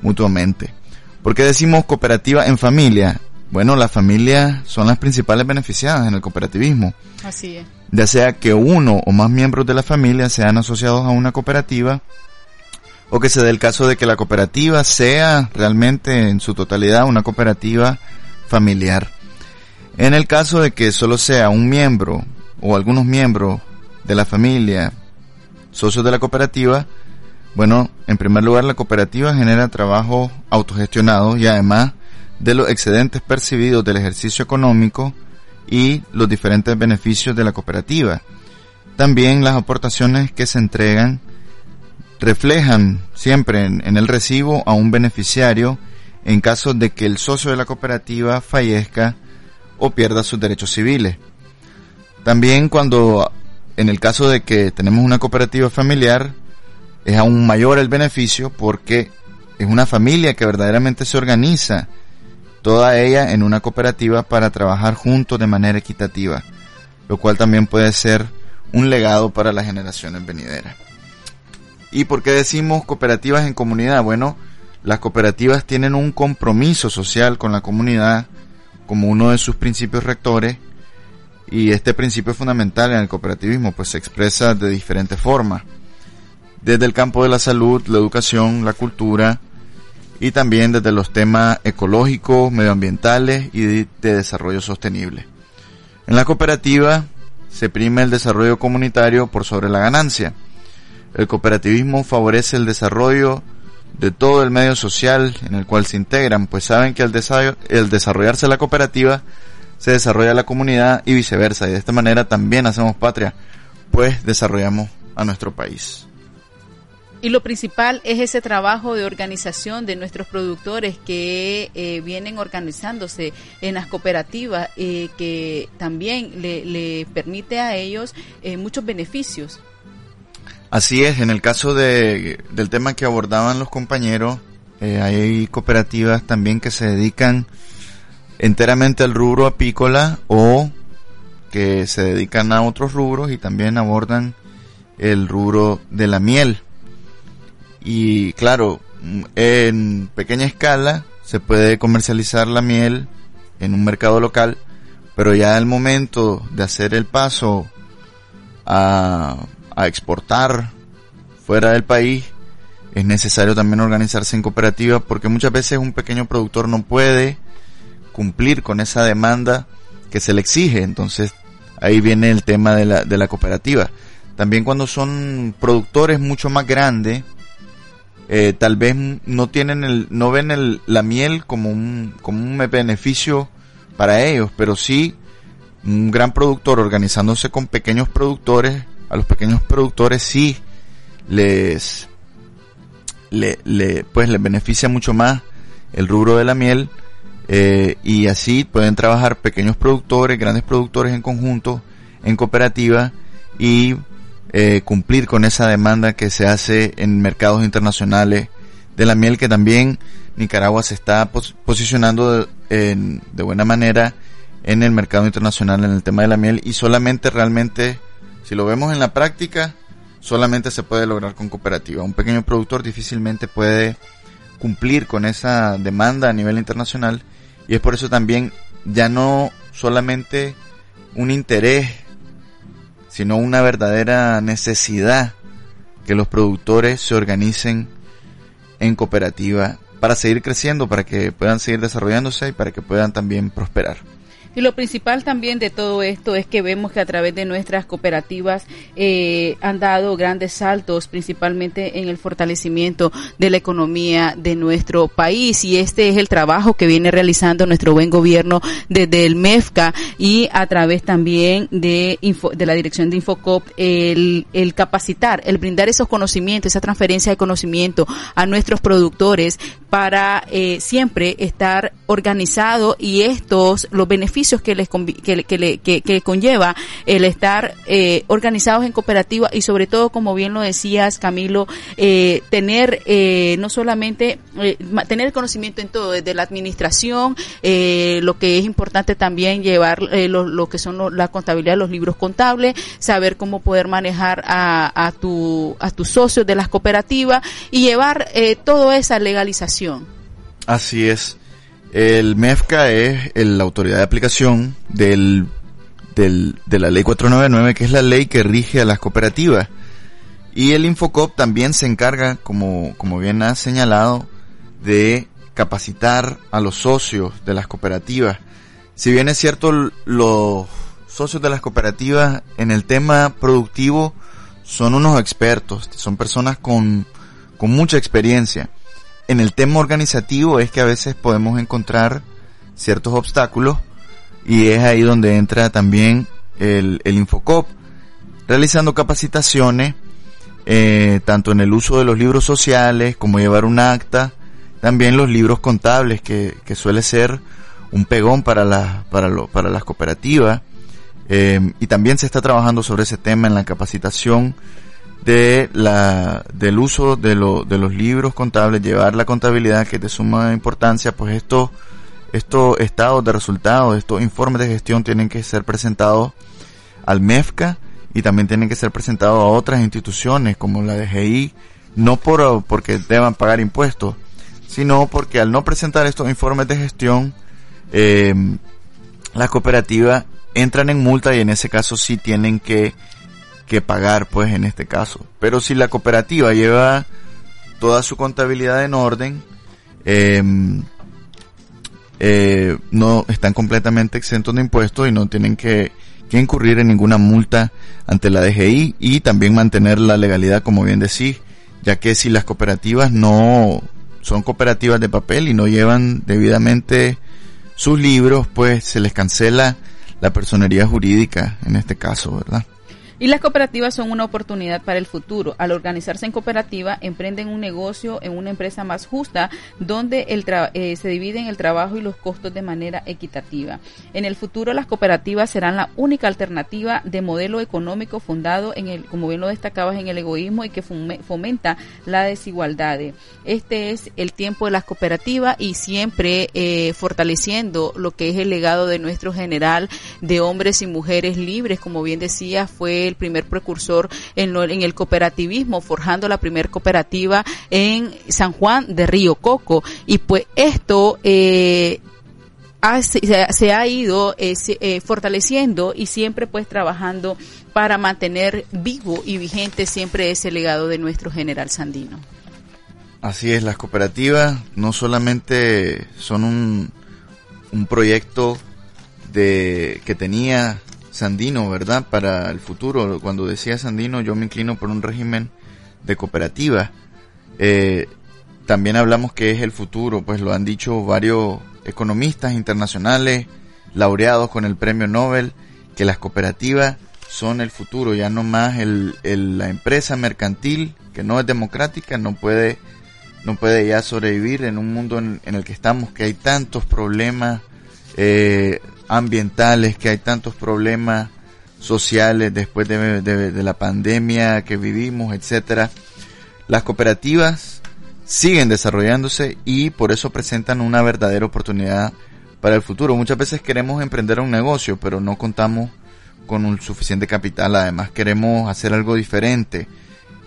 mutuamente. ¿Por qué decimos cooperativa en familia? Bueno, las familias son las principales beneficiadas en el cooperativismo. Así es. Ya sea que uno o más miembros de la familia sean asociados a una cooperativa o que se dé el caso de que la cooperativa sea realmente en su totalidad una cooperativa familiar. En el caso de que solo sea un miembro o algunos miembros de la familia socios de la cooperativa, bueno, en primer lugar la cooperativa genera trabajo autogestionado y además de los excedentes percibidos del ejercicio económico y los diferentes beneficios de la cooperativa. También las aportaciones que se entregan reflejan siempre en, el recibo a un beneficiario en caso de que el socio de la cooperativa fallezca o pierda sus derechos civiles. También cuando, en el caso de que tenemos una cooperativa familiar, es aún mayor el beneficio porque es una familia que verdaderamente se organiza, toda ella en una cooperativa para trabajar juntos de manera equitativa, lo cual también puede ser un legado para las generaciones venideras. ¿Y por qué decimos cooperativas en comunidad? Bueno, las cooperativas tienen un compromiso social con la comunidad como uno de sus principios rectores y este principio fundamental en el cooperativismo pues se expresa de diferentes formas. Desde el campo de la salud, la educación, la cultura y también desde los temas ecológicos, medioambientales y de, de desarrollo sostenible. En la cooperativa se prime el desarrollo comunitario por sobre la ganancia el cooperativismo favorece el desarrollo de todo el medio social en el cual se integran, pues saben que al el desarrollarse la cooperativa se desarrolla la comunidad y viceversa, y de esta manera también hacemos patria, pues desarrollamos a nuestro país. Y lo principal es ese trabajo de organización de nuestros productores que eh, vienen organizándose en las cooperativas, eh, que también le, permite a ellos eh, muchos beneficios Así es, en el caso de, del tema que abordaban los compañeros, eh, hay cooperativas también que se dedican enteramente al rubro apícola o que se dedican a otros rubros y también abordan el rubro de la miel. Y claro, en pequeña escala se puede comercializar la miel en un mercado local, pero ya al momento de hacer el paso a a exportar fuera del país, es necesario también organizarse en cooperativas porque muchas veces un pequeño productor no puede cumplir con esa demanda que se le exige. Entonces ahí viene el tema de la, de la cooperativa. También cuando son productores mucho más grandes, eh, tal vez no tienen el, no ven el, la miel como un, como un beneficio para ellos, pero sí un gran productor organizándose con pequeños productores a los pequeños productores sí les, le, pues les beneficia mucho más el rubro de la miel eh, y así pueden trabajar pequeños productores, grandes productores en conjunto, en cooperativa y eh, cumplir con esa demanda que se hace en mercados internacionales de la miel que también Nicaragua se está posicionando de buena manera en el mercado internacional en el tema de la miel y solamente realmente si lo vemos en la práctica, solamente se puede lograr con cooperativa. Un pequeño productor difícilmente puede cumplir con esa demanda a nivel internacional y es por eso también ya no solamente un interés, sino una verdadera necesidad que los productores se organicen en cooperativa para seguir creciendo, para que puedan seguir desarrollándose y para que puedan también prosperar. Y lo principal también de todo esto es que vemos que a través de nuestras cooperativas eh, han dado grandes saltos, principalmente en el fortalecimiento de la economía de nuestro país. Y este es el trabajo que viene realizando nuestro buen gobierno desde el MEFCA y a través también de, de la dirección de Infocop, el, el capacitar, el brindar esos conocimientos, esa transferencia de conocimiento a nuestros productores para eh, siempre estar organizado y estos, los beneficios que les que, que, que, conlleva el estar eh, organizados en cooperativa y sobre todo, como bien lo decías, Camilo, eh, tener eh, no solamente tener el conocimiento en todo, desde la administración, lo que es importante también llevar lo, que son la contabilidad, los libros contables, saber cómo poder manejar a, a, tu, a tus socios de las cooperativas y llevar toda esa legalización. Así es. El MEFCA es la autoridad de aplicación del, del, de la ley 499, que es la ley que rige a las cooperativas. Y el Infocop también se encarga, como, bien ha señalado, de capacitar a los socios de las cooperativas. si bien es cierto, los socios de las cooperativas en el tema productivo son unos expertos, son personas con mucha experiencia. En el tema organizativo es que a veces podemos encontrar ciertos obstáculos y es ahí donde entra también el, el Infocop, realizando capacitaciones, eh, tanto en el uso de los libros sociales como llevar un acta, también los libros contables, que, que suele ser un pegón para, la, para, lo, para las cooperativas. Eh, y también se está trabajando sobre ese tema en la capacitación de la, del uso de, lo, de los libros contables, llevar la contabilidad que es de suma importancia, pues esto estos estados de resultados, estos informes de gestión tienen que ser presentados al MEFCA y también tienen que ser presentados a otras instituciones como la DGI, no por, porque deban pagar impuestos, sino porque al no presentar estos informes de gestión, eh, las cooperativas entran en multa y en ese caso sí tienen que, que pagar, pues en este caso. Pero si la cooperativa lleva toda su contabilidad en orden, eh, eh, no están completamente exentos de impuestos y no tienen que, que, incurrir en ninguna multa ante la DGI y también mantener la legalidad, como bien decís, ya que si las cooperativas no son cooperativas de papel y no llevan debidamente sus libros, pues se les cancela la personería jurídica en este caso, ¿verdad? Y las cooperativas son una oportunidad para el futuro. Al organizarse en cooperativa, emprenden un negocio en una empresa más justa, donde el eh, se dividen el trabajo y los costos de manera equitativa. En el futuro, las cooperativas serán la única alternativa de modelo económico fundado en el, como bien lo destacabas, en el egoísmo y que fomenta la desigualdad. Este es el tiempo de las cooperativas y siempre eh, fortaleciendo lo que es el legado de nuestro general de hombres y mujeres libres, como bien decía, fue el primer precursor en, en el cooperativismo, forjando la primer cooperativa en San Juan de Río Coco. Y pues esto eh, se, ha ido eh, eh, fortaleciendo y siempre pues trabajando para mantener vivo y vigente siempre ese legado de nuestro general Sandino. Así es, las cooperativas no solamente son un, un proyecto de que tenía Sandino, ¿verdad? Para el futuro. Cuando decía Sandino, yo me inclino por un régimen de cooperativa. Eh, también hablamos que es el futuro, pues lo han dicho varios economistas internacionales, laureados con el premio Nobel, que las cooperativas son el futuro, ya no más la empresa mercantil que no es democrática no puede no puede ya sobrevivir en un mundo en, el que estamos que hay tantos problemas eh, ambientales, que hay tantos problemas sociales después de, la pandemia que vivimos, etcétera. Las cooperativas siguen desarrollándose y por eso presentan una verdadera oportunidad para el futuro. Muchas veces queremos emprender un negocio, pero no contamos con un suficiente capital. Además queremos hacer algo diferente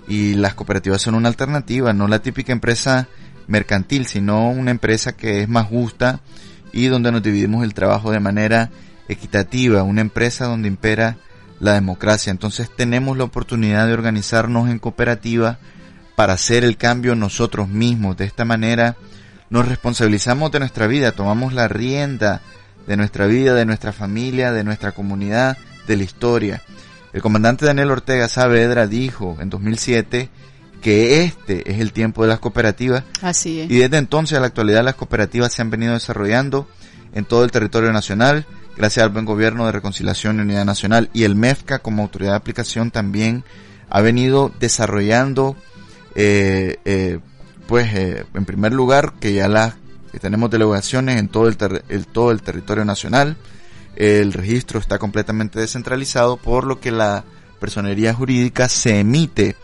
y las cooperativas son una alternativa, no la típica empresa mercantil, sino una empresa que es más justa y donde nos dividimos el trabajo de manera equitativa, una empresa donde impera la democracia. Entonces tenemos la oportunidad de organizarnos en cooperativa para hacer el cambio nosotros mismos. De esta manera nos responsabilizamos de nuestra vida, tomamos la rienda de nuestra vida, de nuestra familia, de nuestra comunidad, de la historia. El comandante Daniel Ortega Saavedra dijo en 2007 que este es el tiempo de las cooperativas. Así es. Y desde entonces a la actualidad las cooperativas se han venido desarrollando en todo el territorio nacional, gracias al buen gobierno de reconciliación y unidad nacional. Y el MEFCA como autoridad de aplicación también ha venido desarrollando, eh, eh, pues eh, en primer lugar, que ya las tenemos delegaciones en todo el, el, todo el territorio nacional. El registro está completamente descentralizado, por lo que la personería jurídica se emite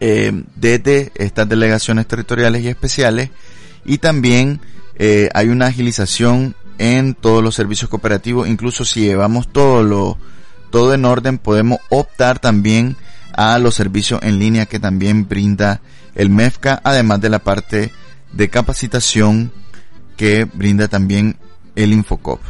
eh, desde estas delegaciones territoriales y especiales y también eh, hay una agilización en todos los servicios cooperativos, incluso si llevamos todo lo todo en orden, podemos optar también a los servicios en línea que también brinda el MEFCA, además de la parte de capacitación que brinda también el Infocop.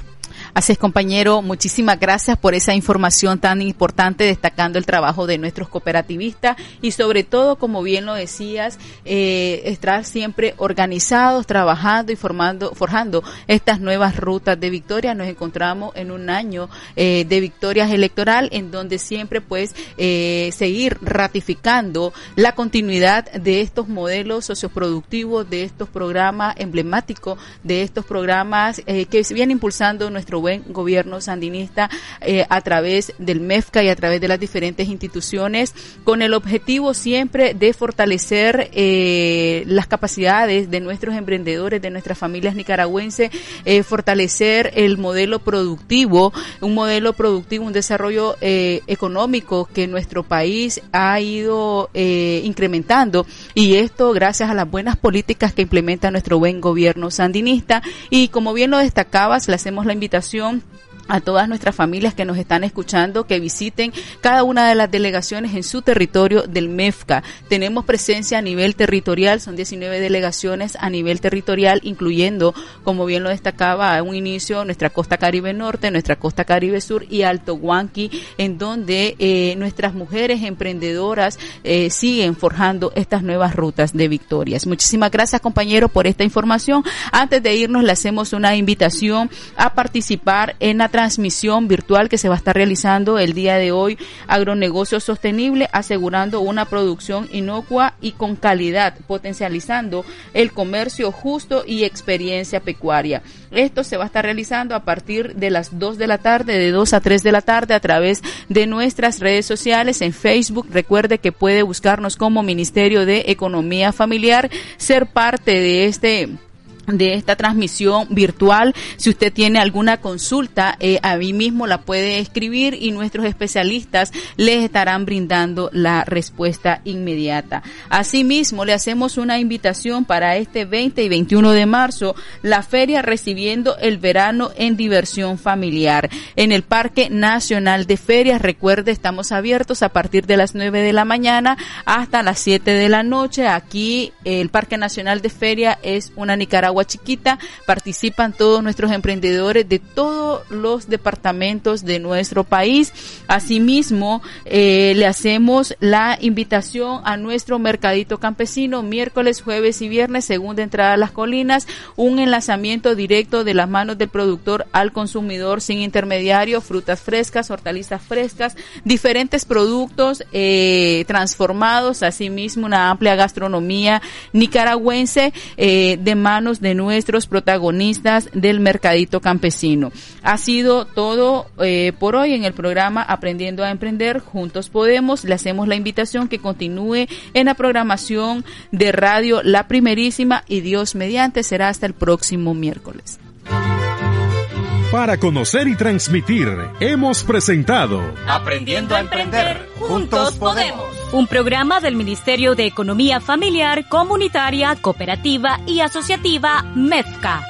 Así compañero, muchísimas gracias por esa información tan importante, destacando el trabajo de nuestros cooperativistas y sobre todo, como bien lo decías, eh, estar siempre organizados, trabajando y formando, forjando estas nuevas rutas de victoria. Nos encontramos en un año eh, de victorias electoral en donde siempre pues eh, seguir ratificando la continuidad de estos modelos socioproductivos, de estos programas emblemáticos, de estos programas eh, que se viene impulsando nuestro buen gobierno sandinista eh, a través del MEFCA y a través de las diferentes instituciones, con el objetivo siempre de fortalecer eh, las capacidades de nuestros emprendedores, de nuestras familias nicaragüenses, eh, fortalecer el modelo productivo, un modelo productivo, un desarrollo eh, económico que nuestro país ha ido incrementando. Y esto gracias a las buenas políticas que implementa nuestro buen gobierno sandinista. Y como bien lo destacabas, le hacemos la invitación 中。A todas nuestras familias que nos están escuchando que visiten cada una de las delegaciones en su territorio del MEFCA. Tenemos presencia a nivel territorial, son 19 delegaciones a nivel territorial, incluyendo, como bien lo destacaba a un inicio, nuestra costa Caribe Norte, nuestra costa Caribe Sur y Alto Huanqui, en donde eh, nuestras mujeres emprendedoras eh, siguen forjando estas nuevas rutas de victorias. Muchísimas gracias, compañero, por esta información. Antes de irnos, le hacemos una invitación a participar en la transmisión virtual que se va a estar realizando el día de hoy, agronegocio sostenible, asegurando una producción inocua y con calidad, potencializando el comercio justo y experiencia pecuaria. Esto se va a estar realizando a partir de las 2 de la tarde, de 2 a 3 de la tarde, a través de nuestras redes sociales en Facebook. Recuerde que puede buscarnos como Ministerio de Economía Familiar, ser parte de este de esta transmisión virtual. Si usted tiene alguna consulta, eh, a mí mismo la puede escribir y nuestros especialistas les estarán brindando la respuesta inmediata. Asimismo, le hacemos una invitación para este 20 y 21 de marzo, la feria recibiendo el verano en diversión familiar. En el Parque Nacional de Ferias, recuerde, estamos abiertos a partir de las 9 de la mañana hasta las 7 de la noche. Aquí el Parque Nacional de Feria es una Nicaragua chiquita, participan todos nuestros emprendedores de todos los departamentos de nuestro país. Asimismo, eh, le hacemos la invitación a nuestro mercadito campesino miércoles, jueves y viernes, segunda entrada a las colinas, un enlazamiento directo de las manos del productor al consumidor sin intermediario, frutas frescas, hortalizas frescas, diferentes productos eh, transformados, asimismo una amplia gastronomía nicaragüense eh, de manos de nuestros protagonistas del mercadito campesino. Ha sido todo eh, por hoy en el programa Aprendiendo a Emprender. Juntos Podemos. Le hacemos la invitación que continúe en la programación de radio La Primerísima y Dios mediante será hasta el próximo miércoles. Para conocer y transmitir, hemos presentado Aprendiendo a Emprender. Juntos Podemos. Un programa del Ministerio de Economía Familiar, Comunitaria, Cooperativa y Asociativa, MEFCA.